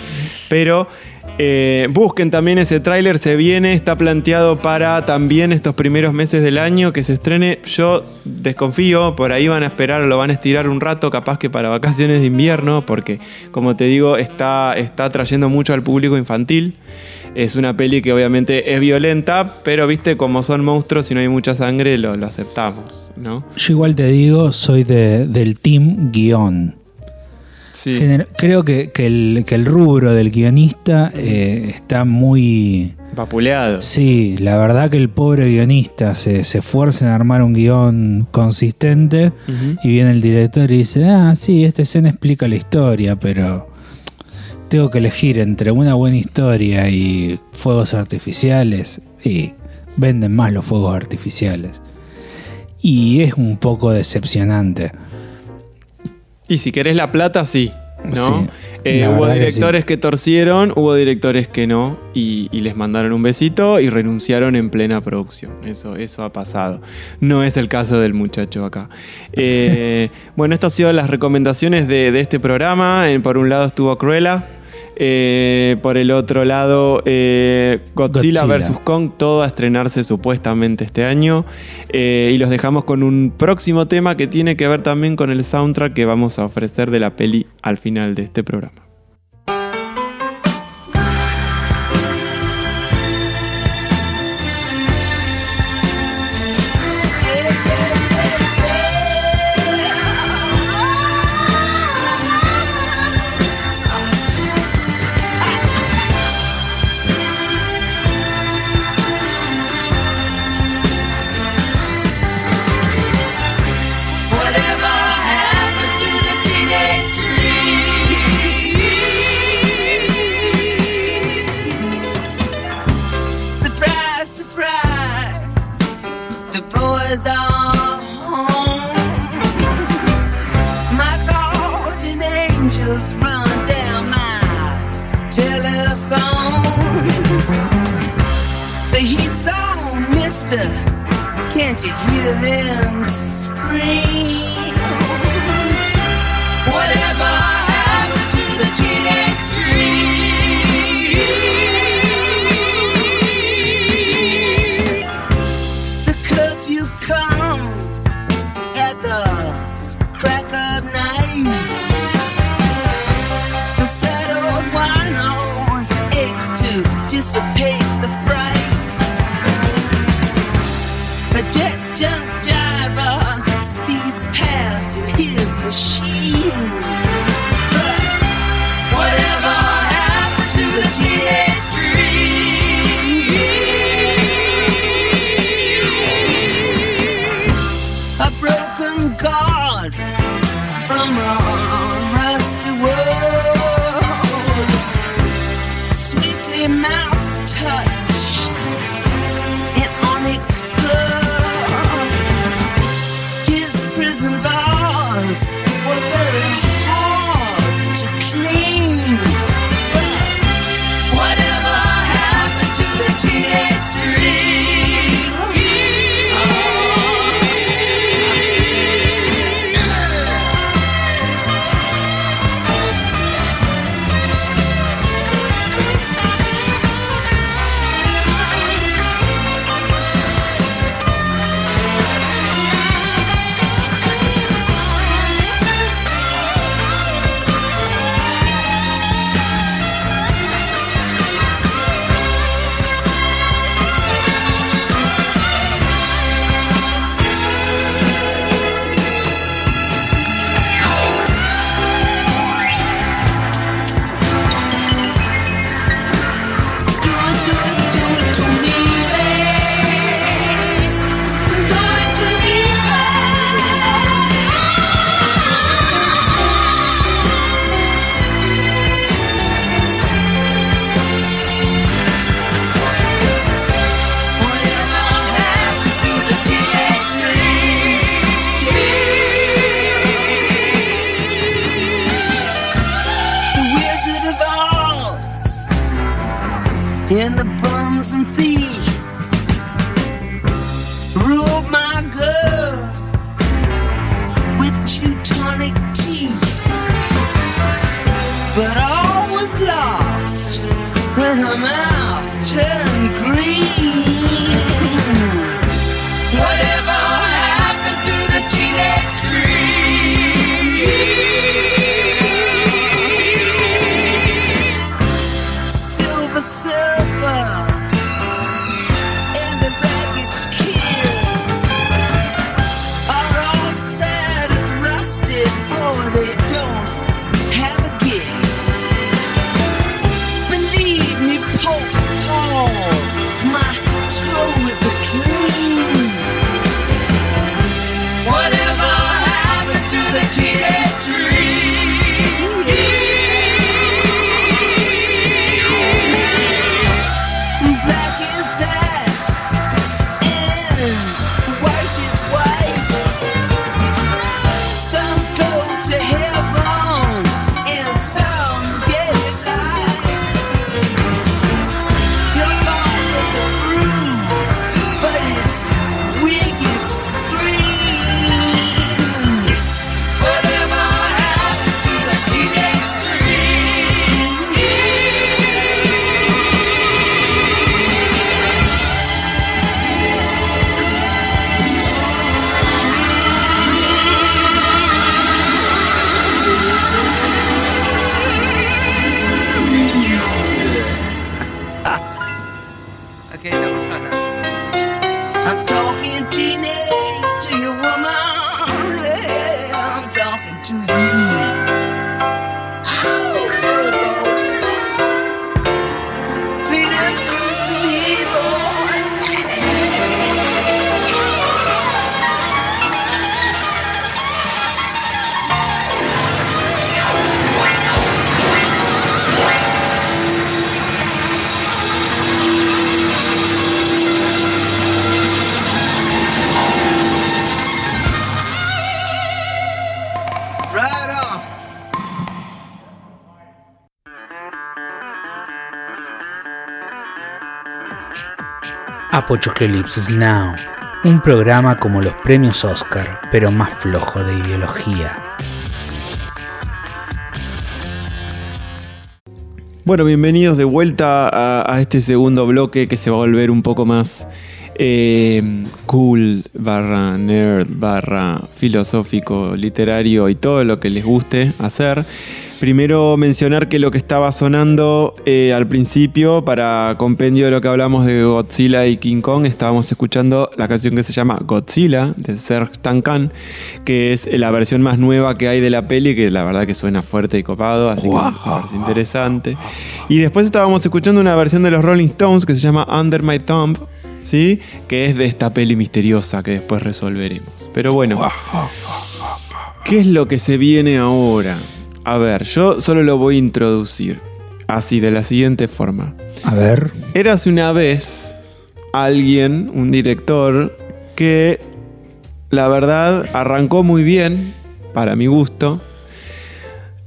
Pero eh, busquen también ese tráiler, se viene, está planteado para también estos primeros meses del año que se estrene. Yo desconfío, por ahí van a esperar, lo van a estirar un rato, capaz que para vacaciones de invierno, porque como te digo, está, está atrayendo mucho al público infantil. Es una peli que obviamente es violenta, pero viste, como son monstruos y no hay mucha sangre, lo, lo aceptamos, ¿no?
Yo igual te digo, soy de- del team guion.
Sí.
Creo que, que el, que el rubro del guionista eh, está muy...
Vapuleado.
Sí, la verdad que el pobre guionista se, se esfuerza en armar un guion consistente y viene el director y dice, ah, sí, esta escena explica la historia, pero tengo que elegir entre una buena historia y fuegos artificiales y venden más los fuegos artificiales. Y es un poco decepcionante.
Y si querés la plata, sí. ¿no?
Sí,
Eh, hubo
que
directores que, torcieron, hubo directores que no, y, y les mandaron un besito y renunciaron en plena producción. Eso, eso ha pasado. No es el caso del muchacho acá. Eh, bueno, estas han sido las recomendaciones de, de este programa. En- por un lado estuvo Cruella. Eh, por el otro lado, eh, Godzilla, vs. Kong, todo a estrenarse supuestamente este año. Eh, y los dejamos con un próximo tema que tiene que ver también con el soundtrack que vamos a ofrecer de la peli al final de este programa.
Apocalypse Now, un programa como los premios Oscar, pero más flojo de ideología.
Bueno, bienvenidos de vuelta a, a este segundo bloque que se va a volver un poco más eh, cool, barra nerd, barra filosófico, literario y todo lo que les guste hacer. Primero mencionar que lo que estaba sonando eh, al principio, para compendio de lo que hablamos de Godzilla y King Kong, estábamos escuchando la canción que se llama Godzilla de Serge Tankan, que es la versión más nueva que hay de la peli, que la verdad que suena fuerte y copado, así que parece interesante. Y después estábamos escuchando una versión de los Rolling Stones que se llama Under My Thumb, ¿sí? que es de esta peli misteriosa que después resolveremos. Pero bueno, ¿qué es lo que se viene ahora? A ver, yo solo lo voy a introducir así, de la siguiente forma.
A ver.
Érase una vez alguien, un director, que la verdad arrancó muy bien para mi gusto.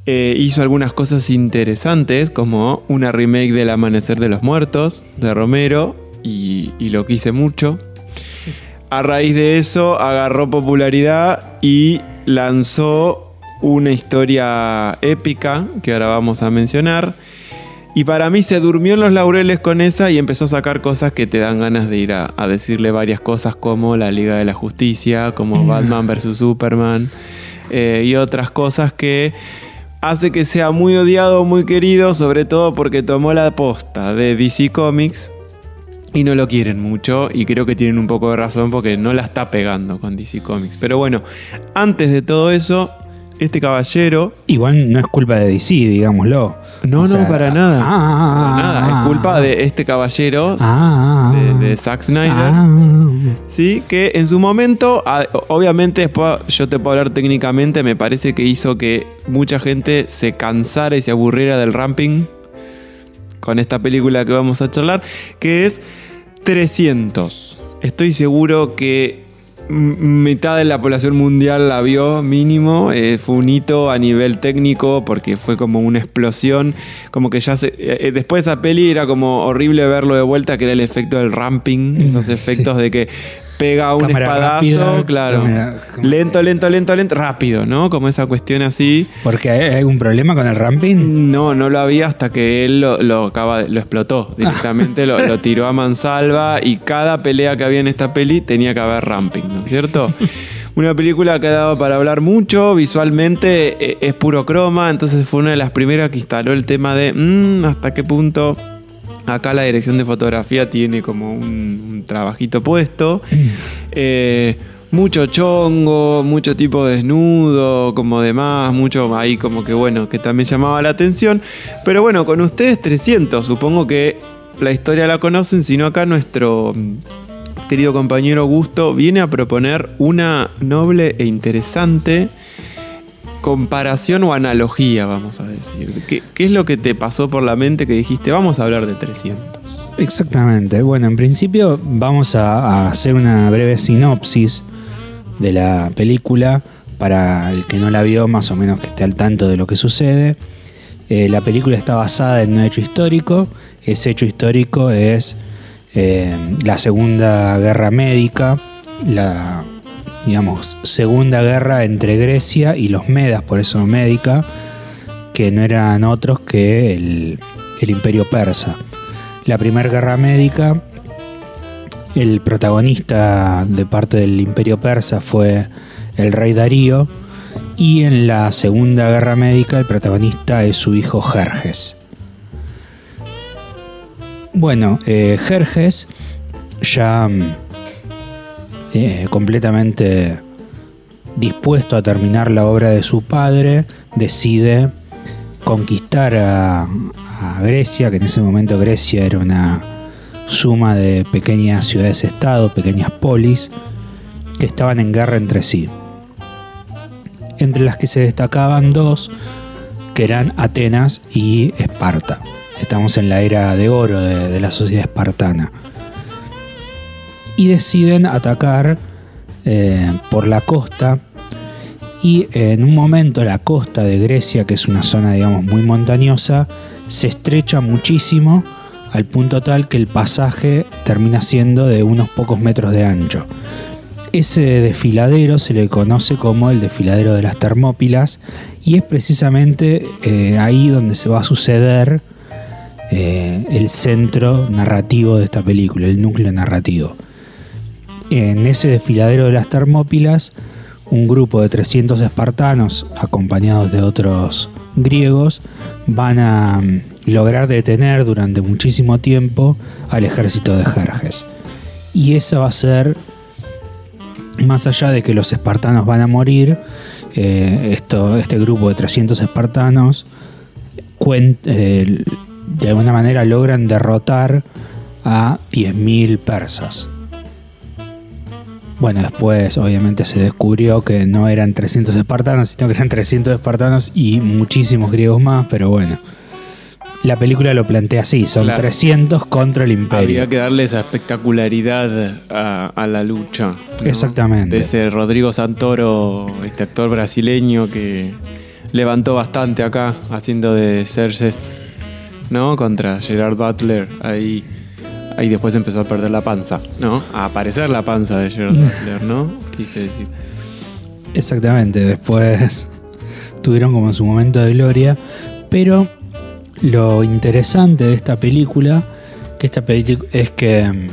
Eh, hizo algunas cosas interesantes, como una remake del Amanecer de los Muertos, de Romero, y, y lo quise mucho. A raíz de eso agarró popularidad y lanzó una historia épica que ahora vamos a mencionar. Y para mí se durmió en los laureles con esa y empezó a sacar cosas que te dan ganas de ir a, a decirle varias cosas como la Liga de la Justicia, como Batman vs. Superman eh, y otras cosas que hace que sea muy odiado, muy querido, sobre todo porque tomó la posta de DC Comics y no lo quieren mucho y creo que tienen un poco de razón porque no la está pegando con DC Comics. Pero bueno, antes de todo eso, este caballero...
Igual no es culpa de DC, digámoslo.
No,
O
no,
sea,
para nada.
ah,
Para nada. Es culpa de este caballero
Ah,
de, de Zack Snyder.
ah.
Sí, que en su momento, obviamente después yo te puedo hablar técnicamente, me parece que hizo que mucha gente se cansara y se aburriera del ramping con esta película que vamos a charlar, que es 300. Estoy seguro que mitad de la población mundial la vio mínimo, eh, fue un hito a nivel técnico porque fue como una explosión, como que ya se, eh, eh, después de esa peli era como horrible verlo de vuelta, que era el efecto del ramping, esos efectos de que pega un
Cámara
espadazo,
rápida,
claro,
cámara- cámara-
lento, lento, lento, lento, rápido, ¿no? Como esa cuestión así.
¿Porque hay algún problema con el ramping?
No, no lo había hasta que él lo, lo acaba lo explotó directamente, lo, lo tiró a mansalva y cada pelea que había en esta peli tenía que haber ramping, ¿no es cierto? Una película que ha dado para hablar mucho, visualmente eh, es puro croma, entonces fue una de las primeras que instaló el tema de mm, hasta qué punto acá la dirección de fotografía tiene como un, un trabajito puesto. Eh, mucho chongo, mucho tipo desnudo, como demás, mucho ahí como que bueno, que también llamaba la atención. Pero bueno, con ustedes 300, supongo que la historia la conocen, sino acá nuestro mm, querido compañero Gusto viene a proponer una noble e interesante comparación o analogía, vamos a decir. ¿Qué, es lo que te pasó por la mente que dijiste, vamos a hablar de 300?
Exactamente. Bueno, en principio vamos a, a hacer una breve sinopsis de la película para el que no la vio, más o menos que esté al tanto de lo que sucede. Eh, la película está basada en un hecho histórico. Ese hecho histórico es eh, la Segunda Guerra Médica, la digamos Segunda Guerra entre Grecia y los Medas, por eso médica, que no eran otros que el, el Imperio Persa. La Primera Guerra Médica, el protagonista de parte del Imperio Persa fue el rey Darío, y en la Segunda Guerra Médica el protagonista es su hijo Jerjes. Bueno, eh, Jerjes ya mm, eh, completamente dispuesto a terminar la obra de su padre, decide conquistar a, Grecia, que en ese momento Grecia era una suma de pequeñas ciudades-estado, pequeñas polis, que estaban en guerra entre sí. Entre las que se destacaban dos, que eran Atenas y Esparta. Estamos en la era de oro de la sociedad espartana. Y deciden atacar eh, por la costa y en un momento la costa de Grecia, que es una zona digamos muy montañosa, se estrecha muchísimo al punto tal que el pasaje termina siendo de unos pocos metros de ancho. Ese desfiladero se le conoce como el desfiladero de las Termópilas y es precisamente eh, ahí donde se va a suceder eh, el centro narrativo de esta película, el núcleo narrativo. En ese desfiladero de las Termópilas, un grupo de 300 espartanos, acompañados de otros griegos, van a mm, lograr detener durante muchísimo tiempo al ejército de Jerjes. Y esa va a ser, más allá de que los espartanos van a morir, eh, esto, este grupo de 300 espartanos eh, de alguna manera logran derrotar a 10.000 persas. Bueno, después obviamente se descubrió que no eran 300 espartanos, sino que eran 300 espartanos y muchísimos griegos más, pero bueno. la película lo plantea así, son
Claro.
300 contra el imperio.
Había que darle esa espectacularidad a, a la lucha. ¿no?
Exactamente.
De ese Rodrigo Santoro, este actor brasileño que levantó bastante acá, haciendo de Cersei, ¿no? Contra Gerard Butler. Ahí, ahí después empezó a perder la panza, ¿no? A aparecer la panza de Gerard Butler, ¿no? Quise decir.
Exactamente, después tuvieron como su momento de gloria, pero lo interesante de esta película que esta es que mm,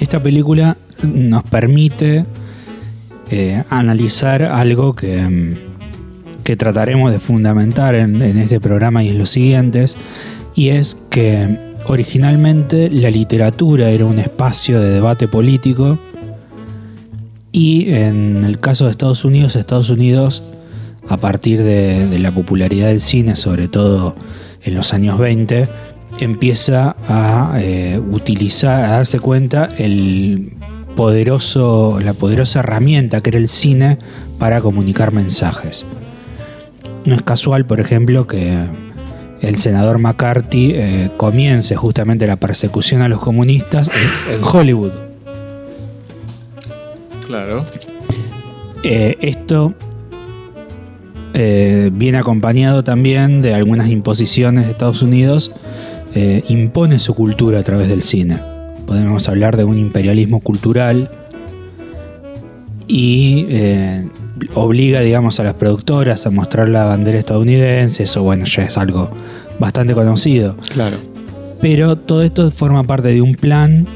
esta película nos permite eh, analizar algo que, mm, que trataremos de fundamentar en, en este programa y en los siguientes, y es que originalmente la literatura era un espacio de debate político y en el caso de Estados Unidos, Estados Unidos, a partir de, la popularidad del cine, sobre todo en los años 20, empieza a eh, utilizar, a darse cuenta el poderoso, la poderosa herramienta que era el cine para comunicar mensajes. No es casual, por ejemplo, que el senador McCarthy eh, comience justamente la persecución a los comunistas en- en Hollywood.
Claro.
Eh, esto eh, viene acompañado también de algunas imposiciones de Estados Unidos, eh, impone su cultura a través del cine. Podemos hablar de un imperialismo cultural y eh, obliga, digamos, a las productoras a mostrar la bandera estadounidense, eso bueno, ya es algo bastante conocido.
Claro.
Pero todo esto forma parte de un plan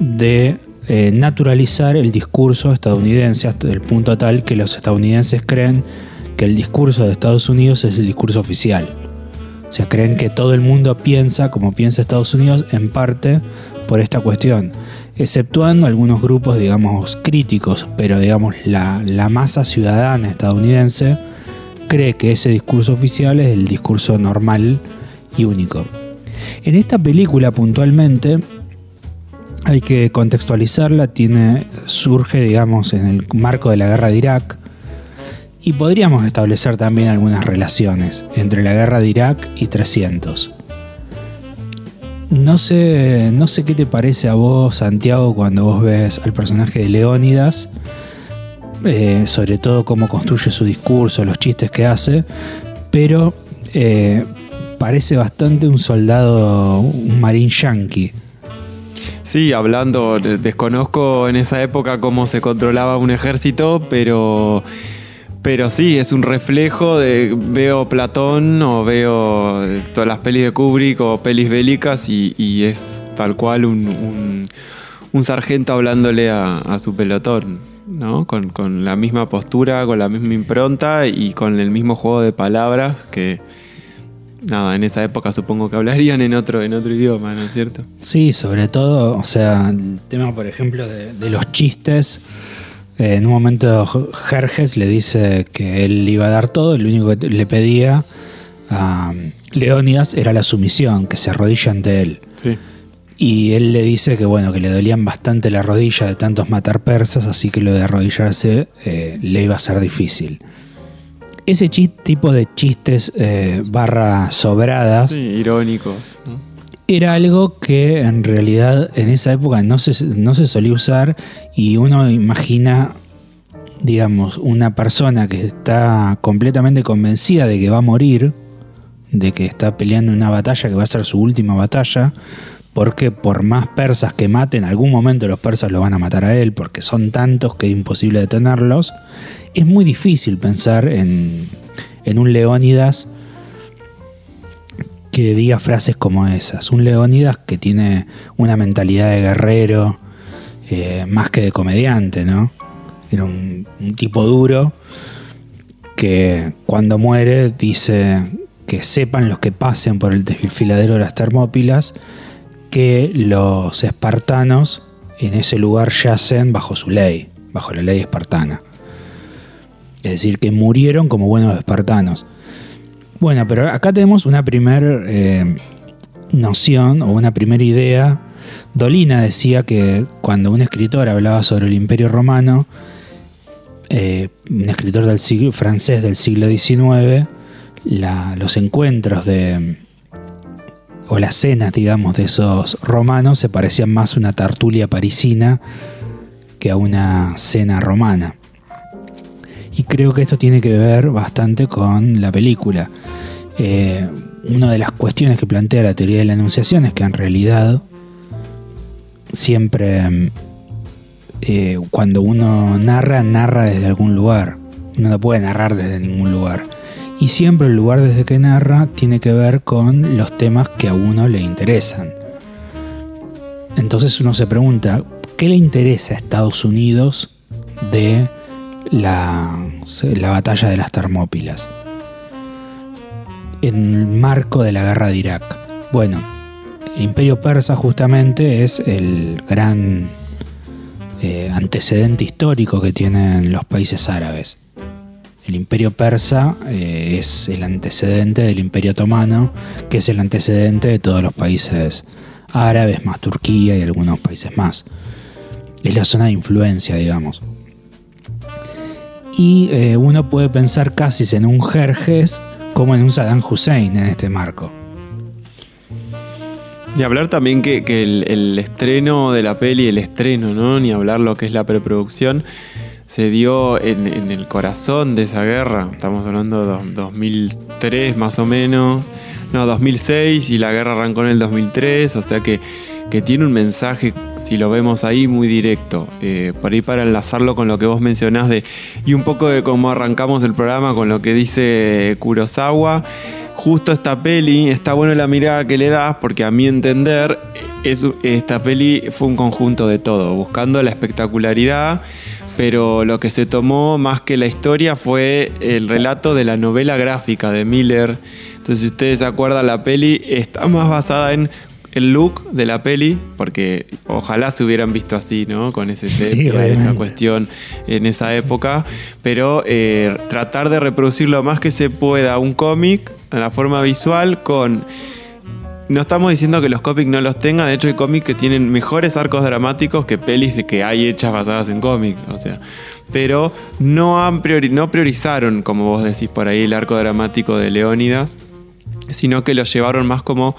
de eh, naturalizar el discurso estadounidense hasta el punto tal que los estadounidenses creen que el discurso de Estados Unidos es el discurso oficial. O sea, creen que todo el mundo piensa como piensa Estados Unidos en parte por esta cuestión, exceptuando algunos grupos, digamos, críticos, pero digamos la, la masa ciudadana estadounidense cree que ese discurso oficial es el discurso normal y único. En esta película puntualmente hay que contextualizarla, tiene, surge digamos en el marco de la guerra de Irak y podríamos establecer también algunas relaciones entre la guerra de Irak y 300. No sé, no sé qué te parece a vos, Santiago, cuando vos ves al personaje de Leónidas, eh, sobre todo cómo construye su discurso, los chistes que hace, pero eh, parece bastante un soldado, un marín yankee.
Sí, hablando, de- desconozco en esa época cómo se controlaba un ejército, pero, pero sí, es un reflejo de veo Platón o veo eh, todas las pelis de Kubrick o pelis bélicas y, es tal cual un, un- un sargento hablándole a, a su pelotón, ¿no? Con, con la misma postura, con la misma impronta y con el mismo juego de palabras que... Nada, en esa época supongo que hablarían en otro, en otro idioma, ¿no es cierto?
Sí, sobre todo, o sea, el tema, por ejemplo, de, de los chistes. Eh, en un momento Jerjes le dice que él iba a dar todo, lo único que le pedía a Leónidas era la sumisión, que se arrodilla ante él.
Sí.
Y él le dice que bueno, que le dolían bastante la rodilla de tantos matar persas, así que lo de arrodillarse eh, le iba a ser difícil. Ese tipo de chistes eh, barra sobradas
Sí, irónicos. ¿no?
Era algo que en realidad en esa época no se, no se solía usar y uno imagina, digamos, una persona que está completamente convencida de que va a morir, de que está peleando una batalla que va a ser su última batalla, porque por más persas que mate, en algún momento los persas lo van a matar a él, porque son tantos que es imposible detenerlos, es muy difícil pensar en, en un Leónidas que diga frases como esas. Un Leónidas que tiene una mentalidad de guerrero, eh, más que de comediante, ¿no? Era un, un tipo duro que cuando muere dice que sepan los que pasen por el desfiladero de las Termópilas que los espartanos en ese lugar yacen bajo su ley, bajo la ley espartana. Es decir, que murieron como buenos espartanos. Bueno, pero acá tenemos una primera noción o una primera idea. Dolina decía que cuando un escritor hablaba sobre el Imperio Romano, eh, un escritor francés del siglo XIX, los encuentros de, o las cenas, digamos, de esos romanos se parecían más a una tertulia parisina que a una cena romana. Creo que esto tiene que ver bastante con la película. Eh, una de las cuestiones que plantea la teoría de la enunciación es que en realidad siempre mm, eh, cuando uno narra, narra desde algún lugar. Uno no puede narrar desde ningún lugar. Y siempre el lugar desde que narra tiene que ver con los temas que a uno le interesan. Entonces uno se pregunta, ¿qué le interesa a Estados Unidos de la, la batalla de las Termópilas? En el marco de la guerra de Irak. Bueno, el imperio persa justamente es el gran eh, antecedente histórico que tienen los países árabes. El imperio persa eh, es el antecedente del imperio otomano, que es el antecedente de todos los países árabes, más Turquía y algunos países más. Es la zona de influencia, digamos. Y eh, uno puede pensar casi en un Jerjes como en un Saddam Hussein en este marco.
Y hablar también que, que el, estreno de la peli, el estreno, ¿no? Ni hablar lo que es la preproducción, se dio en, en el corazón de esa guerra. Estamos hablando de do- 2003 más o menos. No, 2006 y la guerra arrancó en el 2003. O sea que, que tiene un mensaje, si lo vemos ahí, muy directo. Eh, por ahí para enlazarlo con lo que vos mencionás de, y un poco de cómo arrancamos el programa con lo que dice Kurosawa justo esta peli, está bueno la mirada que le das, porque a mi entender, es- esta peli fue un conjunto de todo, buscando la espectacularidad, pero lo que se tomó más que la historia fue el relato de la novela gráfica de Miller. Entonces, si ustedes se acuerdan, la peli está más basada en el look de la peli, porque ojalá se hubieran visto así, ¿no? Con ese
Sí,
sepia, esa cuestión en esa época, pero eh, tratar de reproducir lo más que se pueda un cómic en la forma visual con... No estamos diciendo que los cómics no los tengan, de hecho hay cómics que tienen mejores arcos dramáticos que pelis de que hay hechas basadas en cómics, o sea, pero no, han priori- no priorizaron, como vos decís por ahí, el arco dramático de Leónidas, sino que lo llevaron más como,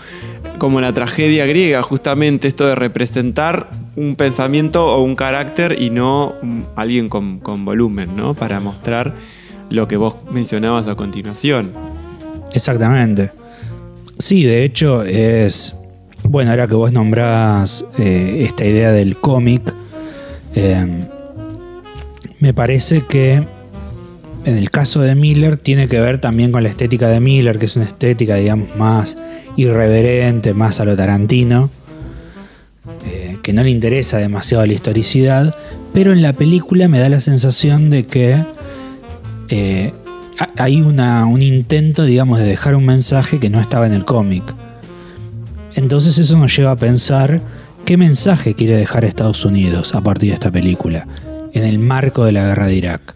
como la tragedia griega, justamente esto de representar un pensamiento o un carácter y no alguien con, con volumen, ¿no? Para mostrar lo que vos mencionabas a continuación.
Exactamente. Sí, de hecho es... Bueno, ahora que vos nombrás eh, esta idea del cómic, eh, me parece que en el caso de Miller tiene que ver también con la estética de Miller, que es una estética, digamos, más irreverente, más a lo Tarantino, eh, que no le interesa demasiado la historicidad, pero en la película me da la sensación de que eh, ha- hay una- un intento, digamos, de dejar un mensaje que no estaba en el cómic. Entonces eso nos lleva a pensar qué mensaje quiere dejar Estados Unidos a partir de esta película, en el marco de la guerra de Irak.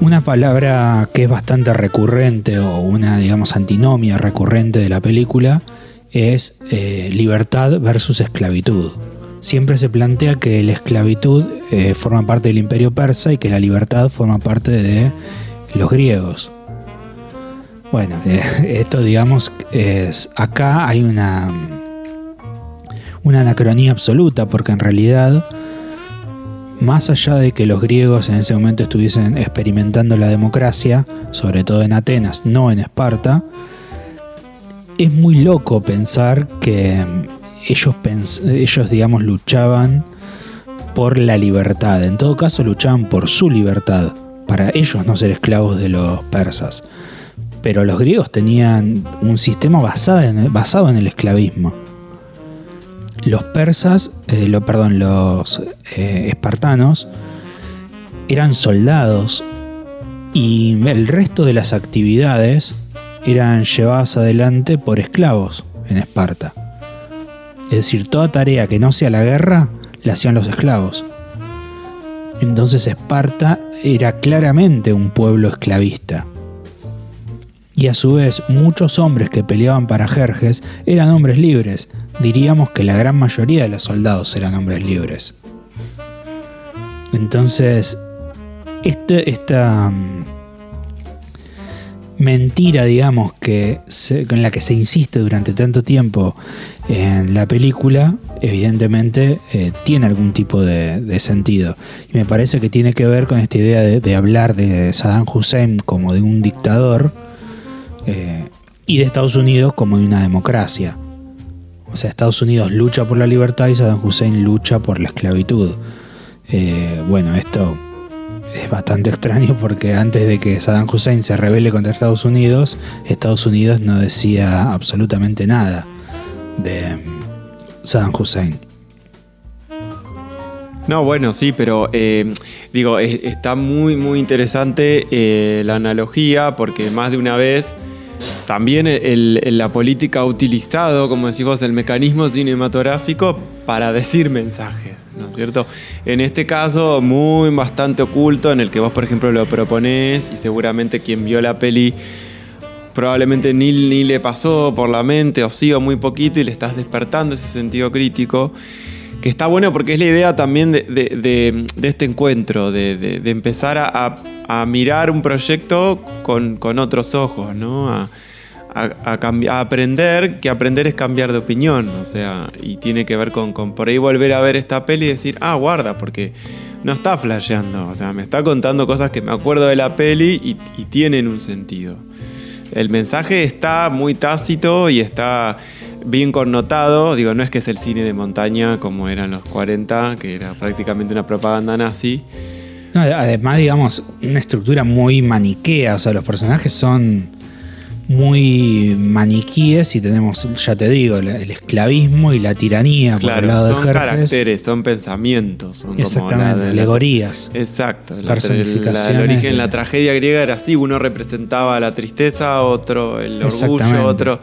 Una palabra que es bastante recurrente o una, digamos, antinomia recurrente de la película es eh, libertad versus esclavitud. Siempre se plantea que la esclavitud eh, forma parte del imperio persa y que la libertad forma parte de los griegos. Bueno, eh, esto digamos es acá hay una una anacronía absoluta porque en realidad más allá de que los griegos en ese momento estuviesen experimentando la democracia, sobre todo en Atenas, no en Esparta, es muy loco pensar que ellos, ellos digamos, luchaban por la libertad. En todo caso, luchaban por su libertad, para ellos no ser esclavos de los persas. Pero los griegos tenían un sistema basado en el esclavismo. Los persas, eh, lo, perdón, los eh, espartanos eran soldados y el resto de las actividades eran llevadas adelante por esclavos en Esparta. Es decir, toda tarea que no sea la guerra la hacían los esclavos. Entonces Esparta era claramente un pueblo esclavista. Y a su vez muchos hombres que peleaban para Jerjes eran hombres libres. Diríamos que la gran mayoría de los soldados eran hombres libres. Entonces, este, esta, mm, mentira, digamos, que se- en la que se insiste durante tanto tiempo en la película, evidentemente eh, tiene algún tipo de, sentido. Y me parece que tiene que ver con esta idea de, de hablar de Saddam Hussein como de un dictador eh, y de Estados Unidos como de una democracia. O sea, Estados Unidos lucha por la libertad y Saddam Hussein lucha por la esclavitud. Eh, bueno, esto es bastante extraño porque antes de que Saddam Hussein se rebele contra Estados Unidos, Estados Unidos no decía absolutamente nada de mm, Saddam Hussein.
No, bueno, sí, pero eh, digo, es- está muy, muy interesante la analogía porque más de una vez también la política ha utilizado, como decís vos, el mecanismo cinematográfico para decir mensajes, ¿no es cierto? En este caso, muy bastante oculto, en el que vos, por ejemplo, lo proponés y seguramente quien vio la peli probablemente ni, ni le pasó por la mente o sí o muy poquito y le estás despertando ese sentido crítico que está bueno porque es la idea también de, de- este encuentro, de, empezar a, a- mirar un proyecto con, con otros ojos, ¿no? A- aprender, que aprender es cambiar de opinión, o sea, y tiene que ver con, con por ahí volver a ver esta peli y decir, ah, guarda, porque no está flasheando, o sea, me está contando cosas que me acuerdo de la peli y, tienen un sentido. El mensaje está muy tácito y está bien connotado. Digo, no es que es el cine de montaña como eran los 40, que era prácticamente una propaganda nazi.
Además, digamos, una estructura muy maniquea, o sea, los personajes son muy maniquíes y tenemos, ya te digo, la- el esclavismo y la tiranía por el
Claro,
lado de
son caracteres, son pensamientos. Son como
Exactamente,
la de la-
alegorías.
Exacto. la-
Personificaciones
la- el origen, la
de-
tragedia griega era así. Uno representaba la tristeza, otro el orgullo, otro...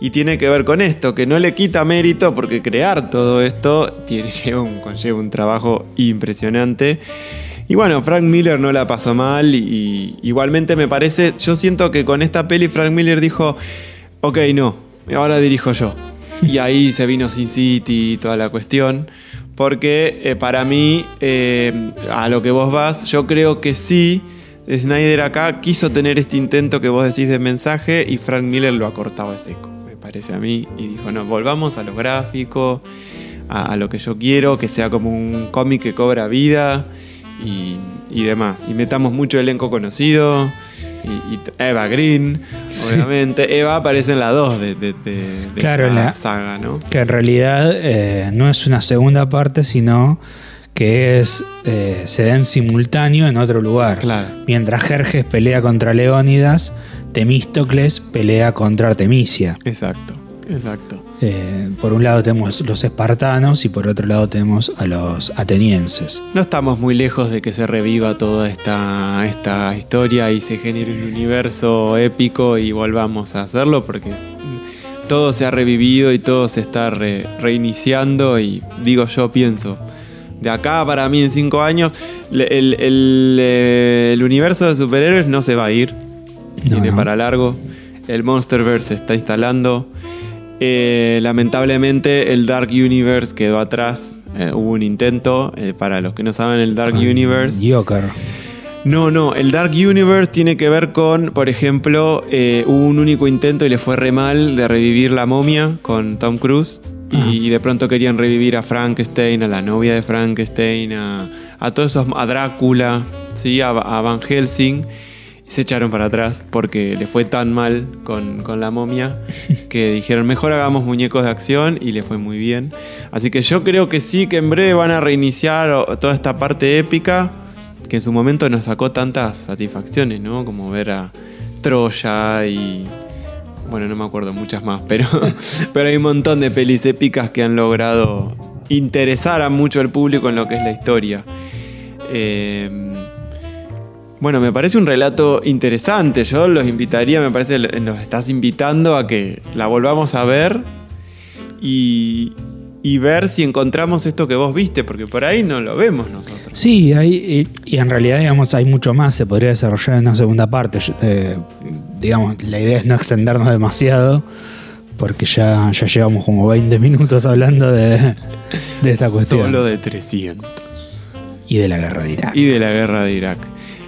Y tiene que ver con esto, que no le quita mérito porque crear todo esto tiene, lleva un, conlleva un trabajo impresionante. Y bueno, Frank Miller no la pasó mal y, y igualmente me parece, yo siento que con esta peli Frank Miller dijo, ok, no, ahora dirijo yo. Y ahí se vino Sin City y toda la cuestión. Porque eh, para mí, eh, a lo que vos vas, yo creo que sí, Snyder acá quiso tener este intento que vos decís de mensaje y Frank Miller lo ha cortado de seco, me parece a mí. Y dijo, no, volvamos a lo gráfico, a, a lo que yo quiero, que sea como un cómic que cobra vida y, y demás. Y metamos mucho elenco conocido. Y, Eva Green, obviamente. Eva aparece en la 2 de, de, de- de
Claro, la-
saga, ¿no?
Que en realidad eh, no es una segunda parte, sino que es eh, se da en simultáneo en otro lugar.
Claro.
Mientras Jerjes pelea contra Leónidas, Temístocles pelea contra Artemisia.
Exacto, exacto.
Eh, por un lado tenemos los espartanos y por otro lado tenemos a los atenienses.
No estamos muy lejos de que se reviva toda esta, esta historia y se genere un universo épico y volvamos a hacerlo porque todo se ha revivido y todo se está re- reiniciando y digo yo pienso, de acá para mí en cinco años el, el, eh, el universo de superhéroes no se va a ir,
No,
tiene
no.
para largo, el Monsterverse se está instalando. Eh, lamentablemente el Dark Universe quedó atrás. Eh, hubo un intento. eh, para los que no saben, el Dark Universe.
Joker.
No, no. El Dark Universe tiene que ver con, por ejemplo, hubo un único intento y le fue re mal de revivir la momia con Tom Cruise. Y de pronto querían revivir a Frankenstein, a la novia de Frankenstein, a, a todos esos, a Drácula, ¿sí? a, a Van Helsing. Se echaron para atrás porque le fue tan mal con, con la momia que dijeron mejor hagamos muñecos de acción y le fue muy bien. Así que yo creo que sí, que en breve van a reiniciar toda esta parte épica que en su momento nos sacó tantas satisfacciones, ¿no? Como ver a Troya y... Bueno, no me acuerdo muchas más, pero, pero hay un montón de pelis épicas que han logrado interesar a mucho al público en lo que es la historia. Eh, bueno, me parece un relato interesante. Yo los invitaría, me parece, nos estás invitando a que la volvamos a ver y, y ver si encontramos esto que vos viste, porque por ahí no lo vemos nosotros.
Sí, hay, y, y en realidad, digamos, hay mucho más, se podría desarrollar en una segunda parte. Eh, digamos, la idea es no extendernos demasiado, porque ya, ya llevamos como 20 minutos hablando de, de esta cuestión.
Solo de 300.
Y de la guerra de Irak.
Y de la guerra de Irak.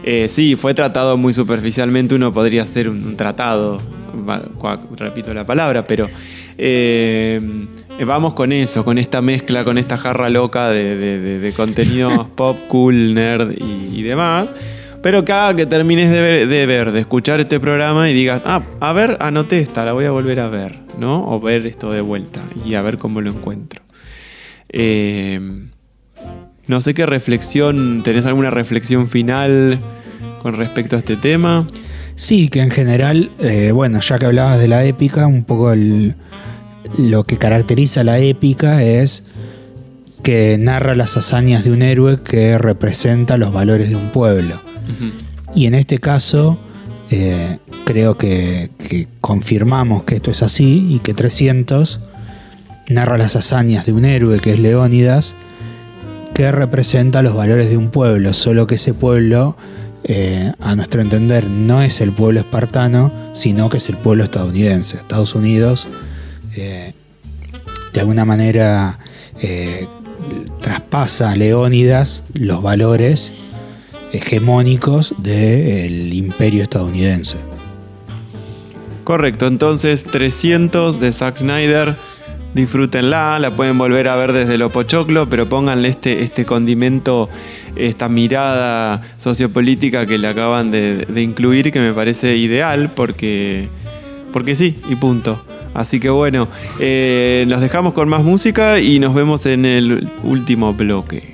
Eh, sí, fue tratado muy superficialmente, uno podría hacer un, un tratado, repito la palabra, pero eh, vamos con eso, con esta mezcla, con esta jarra loca de, de- de- de contenidos pop, cool, nerd y, y demás. Pero cada que termines de ver, de ver, de escuchar este programa y digas, ah, a ver, anoté esta, la voy a volver a ver, ¿no? O ver esto de vuelta y a ver cómo lo encuentro. Eh, no sé qué reflexión, ¿tenés alguna reflexión final con respecto a este tema?
Sí, que en general, eh, bueno, ya que hablabas de la épica, un poco el- lo que caracteriza la épica es que narra las hazañas de un héroe que representa los valores de un pueblo. Y en este caso, eh, creo que, que confirmamos que esto es así y que 300 narra las hazañas de un héroe que es Leónidas, que representa los valores de un pueblo, solo que ese pueblo, eh, a nuestro entender, no es el pueblo espartano, sino que es el pueblo estadounidense. Estados Unidos, eh, de alguna manera, eh, traspasa a Leónidas los valores hegemónicos del imperio estadounidense.
Correcto, entonces 300 de Zack Snyder, disfrútenla, la pueden volver a ver desde lo pochoclo, pero pónganle este, este condimento, esta mirada sociopolítica que le acaban de, de incluir, que me parece ideal, porque, porque sí, y punto. Así que bueno, eh, nos dejamos con más música y nos vemos en el último bloque.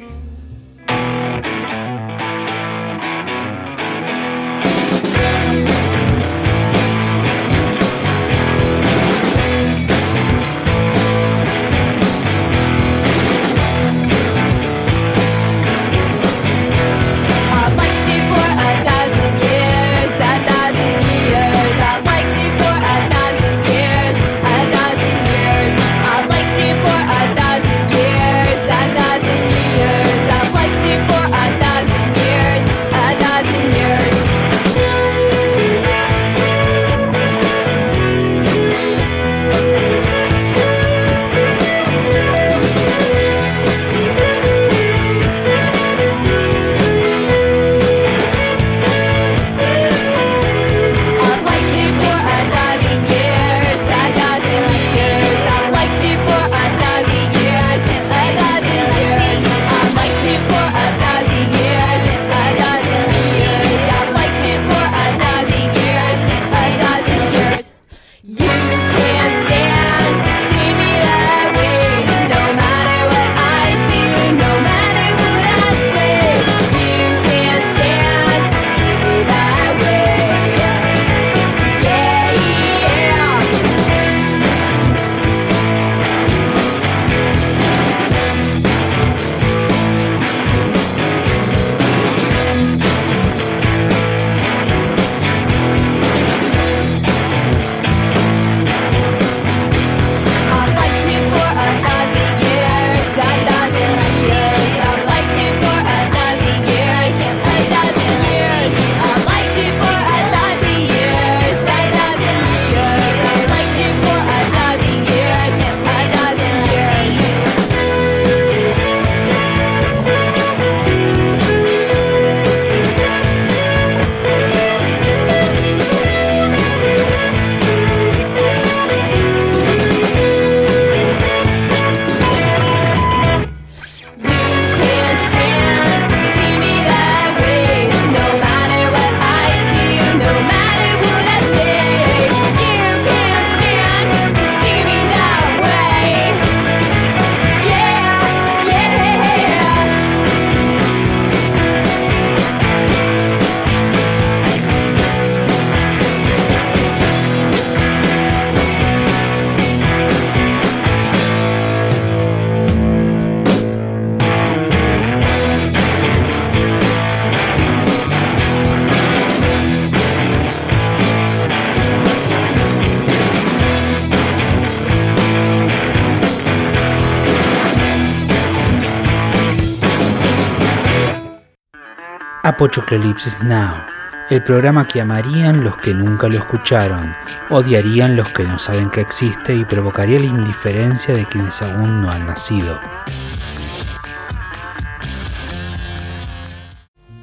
Apochoclipsis Now, el programa que amarían los que nunca lo escucharon, odiarían los que no saben que existe y provocaría la indiferencia de quienes aún no han nacido.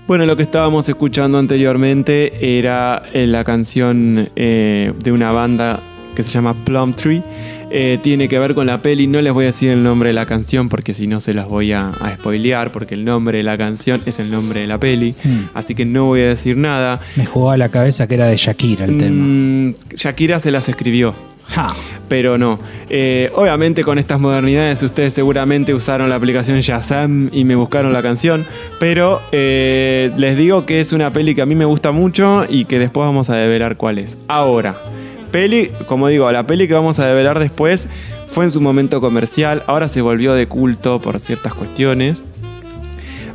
Bueno, lo que estábamos escuchando anteriormente era eh, la canción eh, de una banda que se llama Plum Tree. Eh, tiene que ver con la peli, no les voy a decir el nombre de la canción porque si no se las voy a, a spoilear, porque el nombre de la canción es el nombre de la peli,
Mm.
así que no voy a decir nada.
Me jugó a la cabeza que era de Shakira el tema.
Mm, Shakira se las escribió.
Ja.
Pero no. Eh, obviamente con estas modernidades ustedes seguramente usaron la aplicación Shazam y me buscaron la canción. Pero eh, les digo que es una peli que a mí me gusta mucho y que después vamos a develar cuál es. Ahora, peli, como digo, la peli que vamos a develar después fue en su momento comercial. Ahora se volvió de culto por ciertas cuestiones.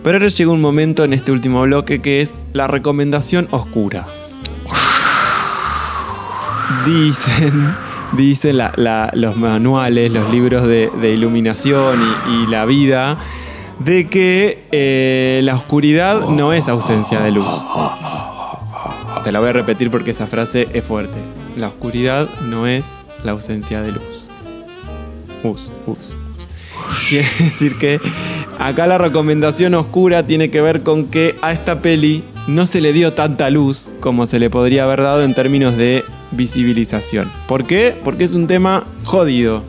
Pero ahora llegó un momento en este último bloque que es la recomendación oscura. Dicen, dicen los manuales, los libros de, iluminación y, y la vida, de que eh, la oscuridad no es ausencia de luz. Te la voy a repetir porque esa frase es fuerte. La oscuridad no es la ausencia de luz. Us, us. Quiere decir que acá la recomendación oscura tiene que ver con que a esta peli no se le dio tanta luz como se le podría haber dado en términos de visibilización. ¿Por qué? Porque es un tema jodido.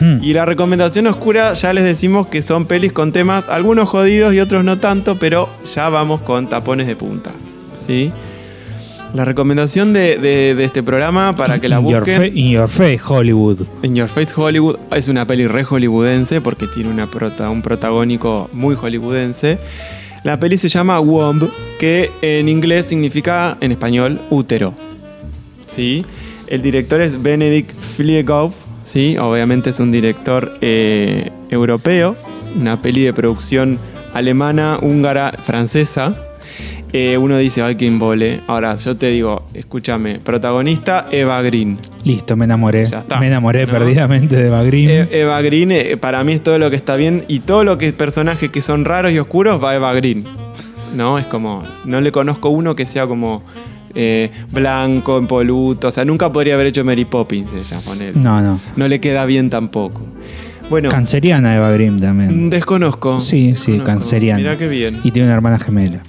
Hmm.
Y la recomendación oscura ya les decimos que son pelis con temas, algunos jodidos y otros no tanto, pero ya vamos con tapones de punta. ¿Sí? La recomendación de, de- de este programa para que la
your
busquen.
in your face, Hollywood.
In Your Face Hollywood es una peli re hollywoodense porque tiene una prota- un protagónico muy hollywoodense. La peli se llama Womb, que en inglés significa, en español, útero. ¿Sí? El director es Benedict Flieghoff, ¿sí? Obviamente es un director eh, europeo. Una peli de producción alemana, húngara, francesa. Eh, uno dice, ay, qué embole. Ahora, yo te digo, escúchame, protagonista Eva Green.
Listo, me enamoré.
Ya está.
Me enamoré
¿No?
perdidamente de Bagrim.
E- Eva Green eh, para mí es todo lo que está bien y todo lo que es personajes que son raros y oscuros va Eva Green. ¿No? Es como, no le conozco uno que sea como eh, blanco, impoluto. O sea, nunca podría haber hecho Mary Poppins ella con él.
no, no.
No le queda bien tampoco. Bueno,
Canceriana Eva Grimm también.
mm, desconozco.
Sí, sí,
Desconozco.
canceriana.
Mirá qué bien.
Y tiene una hermana gemela.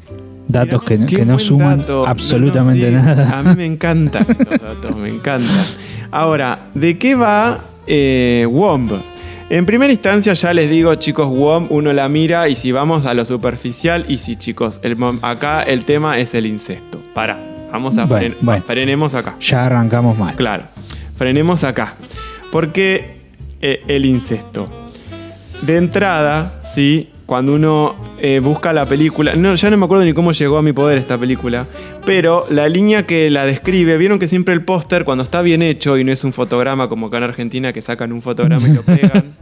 Datos que, no suman
dato.
absolutamente
No, no, sí.
nada.
A mí me encantan esos datos, me encantan. Ahora, ¿de qué va eh, Womb? En primera instancia ya les digo, chicos, Womb uno la mira y si vamos a lo superficial, y si chicos, el acá el tema es el incesto. Para, vamos a
Bueno,
fren-
bueno.
frenemos acá.
Ya arrancamos mal.
Claro, frenemos acá. Porque eh, el incesto. De entrada, ¿sí? Cuando uno eh, busca la película, no, ya no me acuerdo ni cómo llegó a mi poder esta película, pero la línea que la describe, vieron que siempre el póster, cuando está bien hecho y no es un fotograma como acá en Argentina que sacan un fotograma y lo pegan,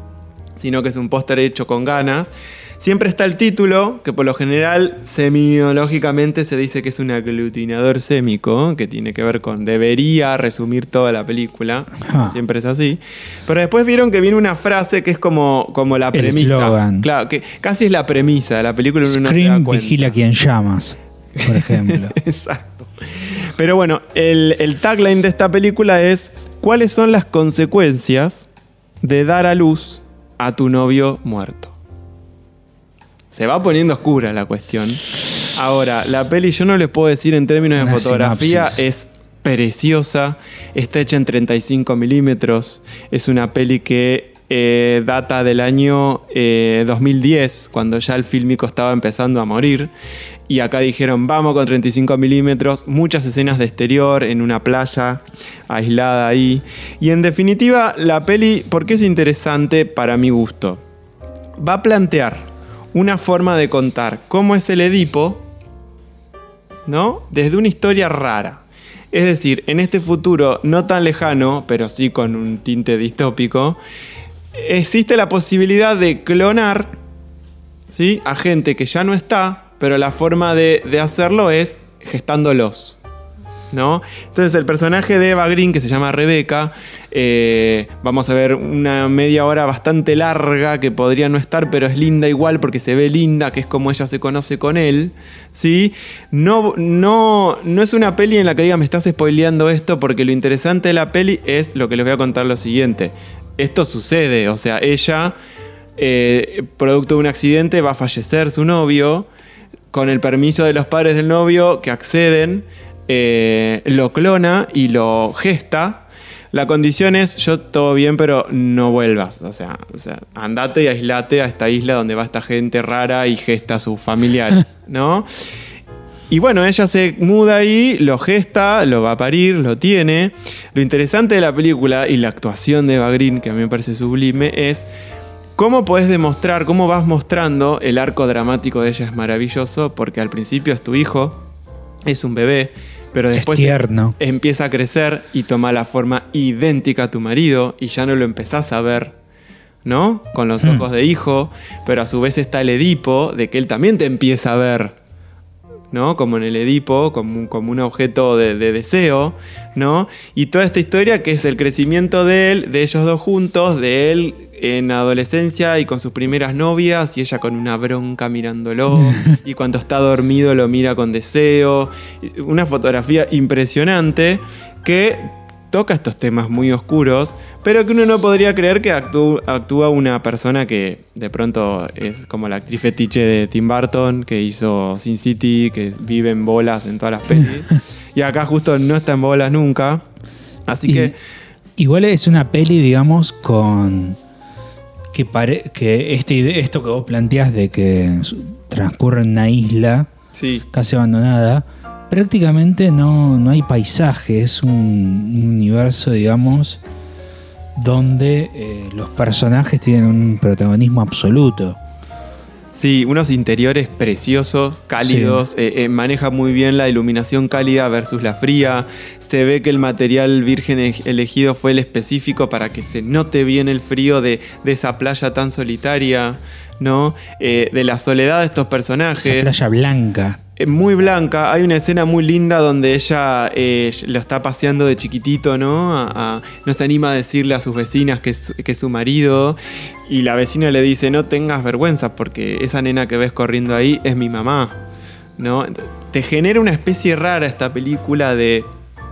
sino que es un póster hecho con ganas. Siempre está el título, que por lo general semiológicamente se dice que es un aglutinador sémico, que tiene que ver con debería resumir toda la película,
Ah.
siempre es así. Pero después vieron que viene una frase que es como, como la premisa. Claro, que casi es la premisa de la película. uno no se da
Scream
cuenta.
vigila quien llamas, por ejemplo.
Exacto. Pero bueno, el, el tagline de esta película es ¿Cuáles son las consecuencias de dar a luz a tu novio muerto? Se va poniendo oscura la cuestión. Ahora, la peli yo no les puedo decir en términos de fotografía,
sinopsis.
es preciosa, está hecha en 35 milímetros, es una peli que eh, data del año eh, 2010, cuando ya el fílmico estaba empezando a morir. Y acá dijeron, vamos con 35 milímetros, muchas escenas de exterior en una playa aislada ahí. Y en definitiva, la peli, ¿por qué es interesante para mi gusto? Va a plantear una forma de contar cómo es el Edipo, ¿no? Desde una historia rara. Es decir, en este futuro no tan lejano, pero sí con un tinte distópico, existe la posibilidad de clonar ¿sí? a gente que ya no está, pero la forma de, de hacerlo es gestándolos. ¿No? Entonces el personaje de Eva Green, que se llama Rebeca, eh, vamos a ver una media hora bastante larga que podría no estar, pero es linda igual porque se ve linda, que es como ella se conoce con él. ¿sí? No, no, no es una peli en la que diga me estás spoileando esto, porque lo interesante de la peli es lo que les voy a contar lo siguiente. Esto sucede, o sea, ella, eh, producto de un accidente, va a fallecer su novio con el permiso de los padres del novio que acceden, eh, lo clona y lo gesta. La condición es, yo todo bien, pero no vuelvas. O sea, o sea, andate y aislate a esta isla donde va esta gente rara y gesta a sus familiares, ¿no? Y bueno, ella se muda ahí, lo gesta, lo va a parir, lo tiene. Lo interesante de la película y la actuación de Eva Green, que a mí me parece sublime, es cómo podés demostrar, cómo vas mostrando el arco dramático de ella es maravilloso, porque al principio es tu hijo, es un bebé, pero después empieza a crecer y toma la forma idéntica a tu marido y ya no lo empezás a ver. ¿No? Con los
Mm.
ojos de hijo, pero a su vez está el Edipo de que él también te empieza a ver ¿no? Como en el Edipo, como un, como un objeto de, de deseo, ¿no? Y toda esta historia que es el crecimiento de él, de ellos dos juntos, de él en adolescencia y con sus primeras novias y ella con una bronca mirándolo y cuando está dormido lo mira con deseo. Una fotografía impresionante que toca estos temas muy oscuros, pero que uno no podría creer que actú- actúa una persona que de pronto es como la actriz fetiche de Tim Burton, que hizo Sin City, que vive en bolas en todas las pelis. y acá justo no está en bolas nunca. Así
Y-
que
Igual es una peli, digamos, con. Que, pare- que este esto que vos planteás de que transcurre en una isla
sí,
casi abandonada, prácticamente no, no hay paisaje, es un, un universo, digamos, donde eh, los personajes tienen un protagonismo absoluto.
Sí, unos interiores preciosos, cálidos, eh, eh, maneja muy bien la iluminación cálida versus la fría. Se ve que el material virgen elegido fue el específico para que se note bien el frío de, de esa playa tan solitaria, ¿no? Eh, de la soledad de estos personajes.
Esa playa blanca.
Eh, Muy blanca, hay una escena muy linda donde ella eh, lo está paseando de chiquitito, ¿no? No se anima a decirle a sus vecinas que es, que es su marido. Y la vecina le dice, no tengas vergüenza porque esa nena que ves corriendo ahí es mi mamá, ¿no? Te genera una especie rara esta película de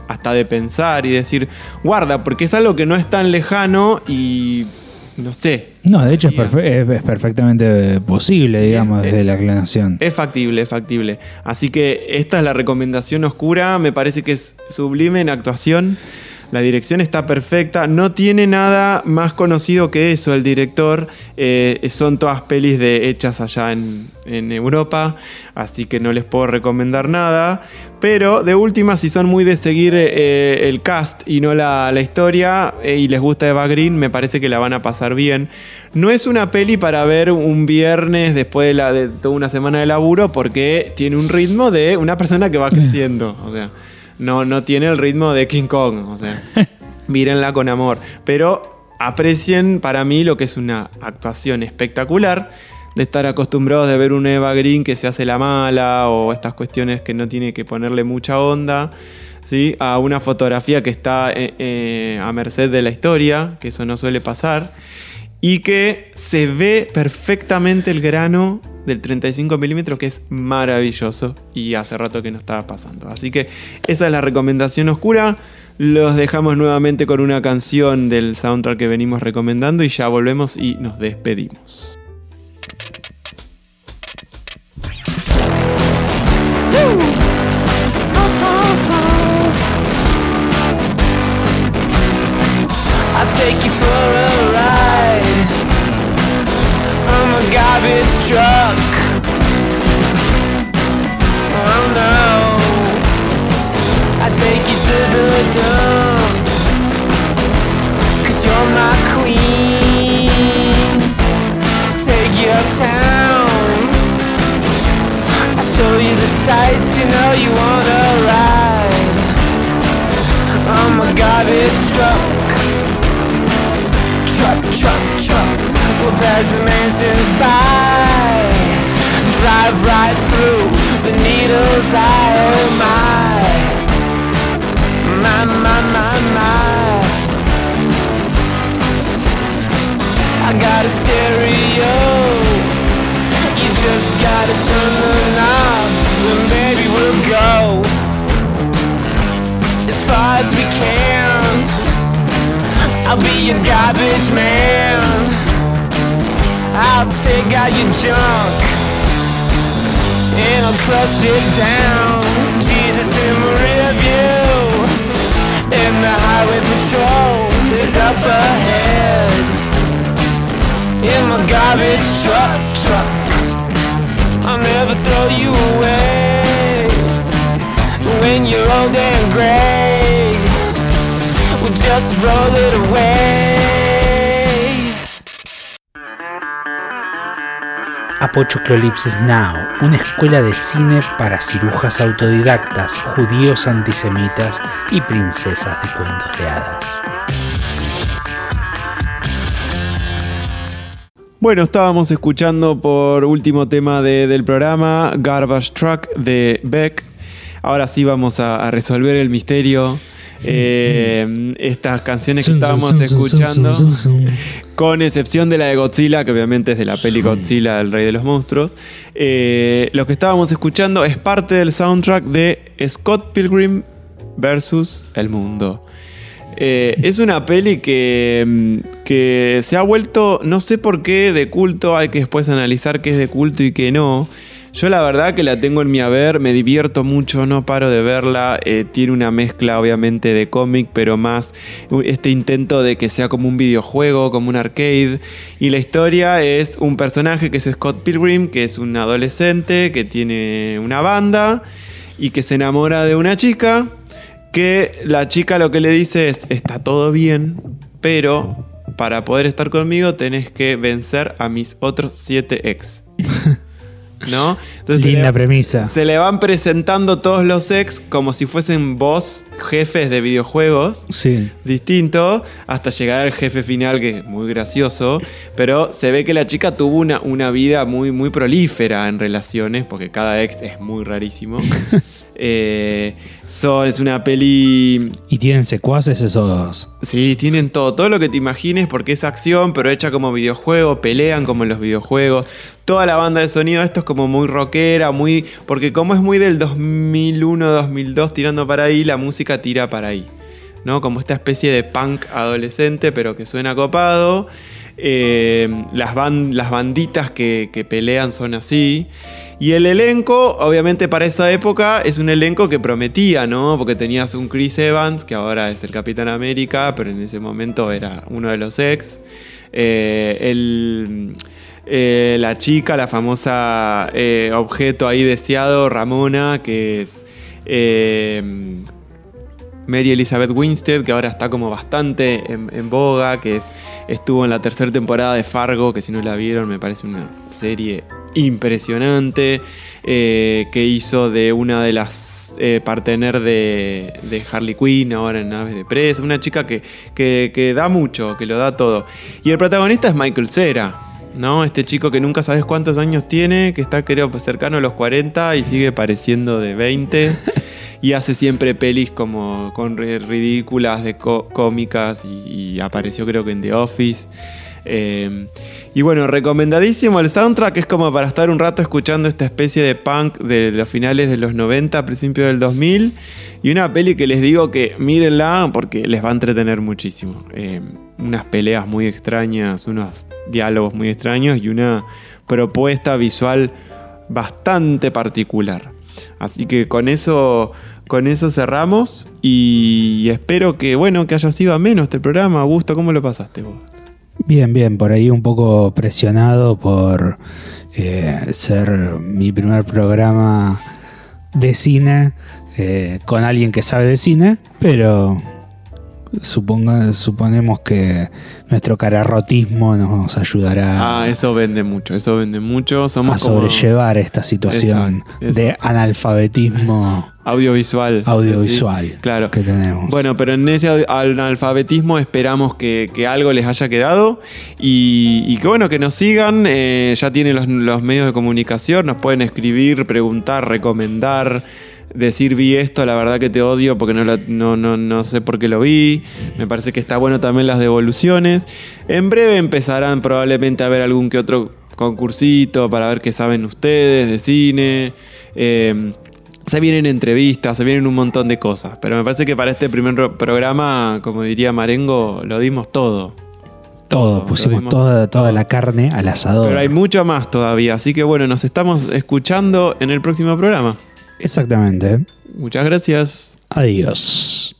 hasta de pensar y decir, guarda, porque es algo que no es tan lejano y no sé,
No, de hecho es,
Bien.
perfe- es- es perfectamente posible, digamos, desde la clonación.
Es factible, es factible. Así que esta es la recomendación oscura. Me parece que es sublime en actuación. La dirección está perfecta. No tiene nada más conocido que eso el director. Eh, son todas pelis de, hechas allá en, en Europa. Así que no les puedo recomendar nada. Pero de última, si son muy de seguir eh, el cast y no la, la historia eh, y les gusta Eva Green, me parece que la van a pasar bien. No es una peli para ver un viernes después de, la, de toda una semana de laburo porque tiene un ritmo de una persona que va creciendo. O sea, no, no tiene el ritmo de King Kong. O sea, mírenla con amor. Pero aprecien para mí lo que es una actuación espectacular. De estar acostumbrados de ver una Eva Green que se hace la mala o estas cuestiones que no tiene que ponerle mucha onda. ¿sí? A una fotografía que está eh, eh, a merced de la historia, que eso no suele pasar. Y que se ve perfectamente el grano del 35 milímetros, que es maravilloso. Y hace rato que no estaba pasando. Así que esa es la recomendación oscura. Los dejamos nuevamente con una canción del soundtrack que venimos recomendando y ya volvemos y nos despedimos.
Garbage truck. Oh no. I take you to the dump. Cause you're my queen. Take you uptown. I show you the sights you know you wanna ride. I'm a garbage truck. We'll pass the mansions by. Drive right through the needle's eye. Oh my. My, my, my, my. I got a stereo. You just gotta turn the knob. And baby, we'll go as far as we can. I'll be your garbage man. I'll take out your junk. and I'll crush it down. Jesus in my rear view, and the highway patrol is up ahead. In my garbage truck, truck, I'll never throw you away. When you're old and gray, we'll just roll it away.
Apochoclolipsis Now, una escuela de cine para cirujas autodidactas, judíos antisemitas y princesas de cuentos de hadas.
Bueno, estábamos escuchando por último tema de- del programa Garbage Truck de Beck. Ahora sí vamos a resolver el misterio. Eh, estas canciones que estábamos escuchando, con excepción de la de Godzilla, que obviamente es de la peli Godzilla, el rey de los monstruos, eh, lo que estábamos escuchando es parte del soundtrack de Scott Pilgrim versus el mundo. Eh, es una peli que, mm, que se ha vuelto, no sé por qué, de culto. Hay que después analizar qué es de culto y qué no. Yo la verdad que la tengo en mi haber, me divierto mucho, no paro de verla. eh, tiene una mezcla obviamente de cómic, pero más este intento de que sea como un videojuego, como un arcade. Y la historia es un personaje que es Scott Pilgrim, que es un adolescente que tiene una banda y que se enamora de una chica que la chica lo que le dice es, está todo bien, pero para poder estar conmigo tenés que vencer a mis otros siete ex. ¿No? Entonces se
Linda
le-
premisa.
Se le van presentando todos los ex como si fuesen vos jefes de videojuegos
Sí.
distinto hasta llegar al jefe final que es muy gracioso pero se ve que la chica tuvo una, una vida muy muy prolífera en relaciones porque cada ex es muy rarísimo Eh, so, es una peli
¿Y tienen secuaces esos dos?
Sí, tienen todo, todo lo que te imagines porque es acción, pero hecha como videojuego, pelean como en los videojuegos. Toda la banda de sonido, esto es como muy rockera, muy. Porque como es muy del 2001, 2002 tirando para ahí, la música tira para ahí. ¿No? Como esta especie de punk adolescente, pero que suena copado. Eh, las, ban- las banditas que, pelean son así. Y el elenco, obviamente para esa época, es un elenco que prometía, ¿no? Porque tenías un Chris Evans, que ahora es el Capitán América, pero en ese momento era uno de los ex. Eh, el- eh, la chica, la famosa objeto ahí deseado, Ramona, que es... Mary Elizabeth Winstead, que ahora está como bastante en, boga, que es, estuvo en la tercera temporada de Fargo, que si no la vieron me parece una serie impresionante, eh, que hizo de una de las eh, de, Harley Quinn, ahora en Aves de Presa, una chica que, da mucho, que lo da todo. Y el protagonista es Michael Cera. ¿No? Este chico que nunca sabes cuántos años tiene, que está creo cercano a los 40 y sigue pareciendo de 20 y hace siempre pelis como con ri- ridículas, de có- cómicas y, apareció creo que en The Office. Eh, y bueno, recomendadísimo el soundtrack, es como para estar un rato escuchando esta especie de punk de los finales de los 90, principios del 2000. Y una peli que les digo que mírenla porque les va a entretener muchísimo. Eh, unas peleas muy extrañas, unos diálogos muy extraños y una propuesta visual bastante particular. Así que con eso, con eso cerramos y espero que, bueno, que haya sido ameno este programa. Augusto, ¿cómo lo pasaste vos?
Bien, bien, por ahí un poco presionado por eh, ser mi primer programa de cine eh, con alguien que sabe de cine, pero suponga, suponemos que nuestro cararrotismo nos ayudará
Ah, eso vende mucho, eso vende mucho.
a
Somos como
sobrellevar esta situación de analfabetismo
audiovisual.
audiovisual.
Claro.
que tenemos.
Bueno, pero en ese analfabetismo esperamos que, que algo les haya quedado y, y que bueno, que nos sigan. eh, ya tienen los, los medios de comunicación, nos pueden escribir, preguntar, recomendar. Decir vi esto, la verdad que te odio porque no, lo- no, no, no sé por qué lo vi. Me parece que está bueno también las devoluciones. En breve empezarán probablemente a ver algún que otro concursito para ver qué saben ustedes de cine. Eh, se vienen entrevistas, se vienen un montón de cosas. Pero me parece que para este primer ro- programa, como diría Marengo, lo dimos todo.
Todo,
lo
pusimos toda, toda
todo.
la carne al asador.
Pero hay mucho más todavía, así que bueno, nos estamos escuchando en el próximo programa.
Exactamente.
Muchas gracias.
Adiós.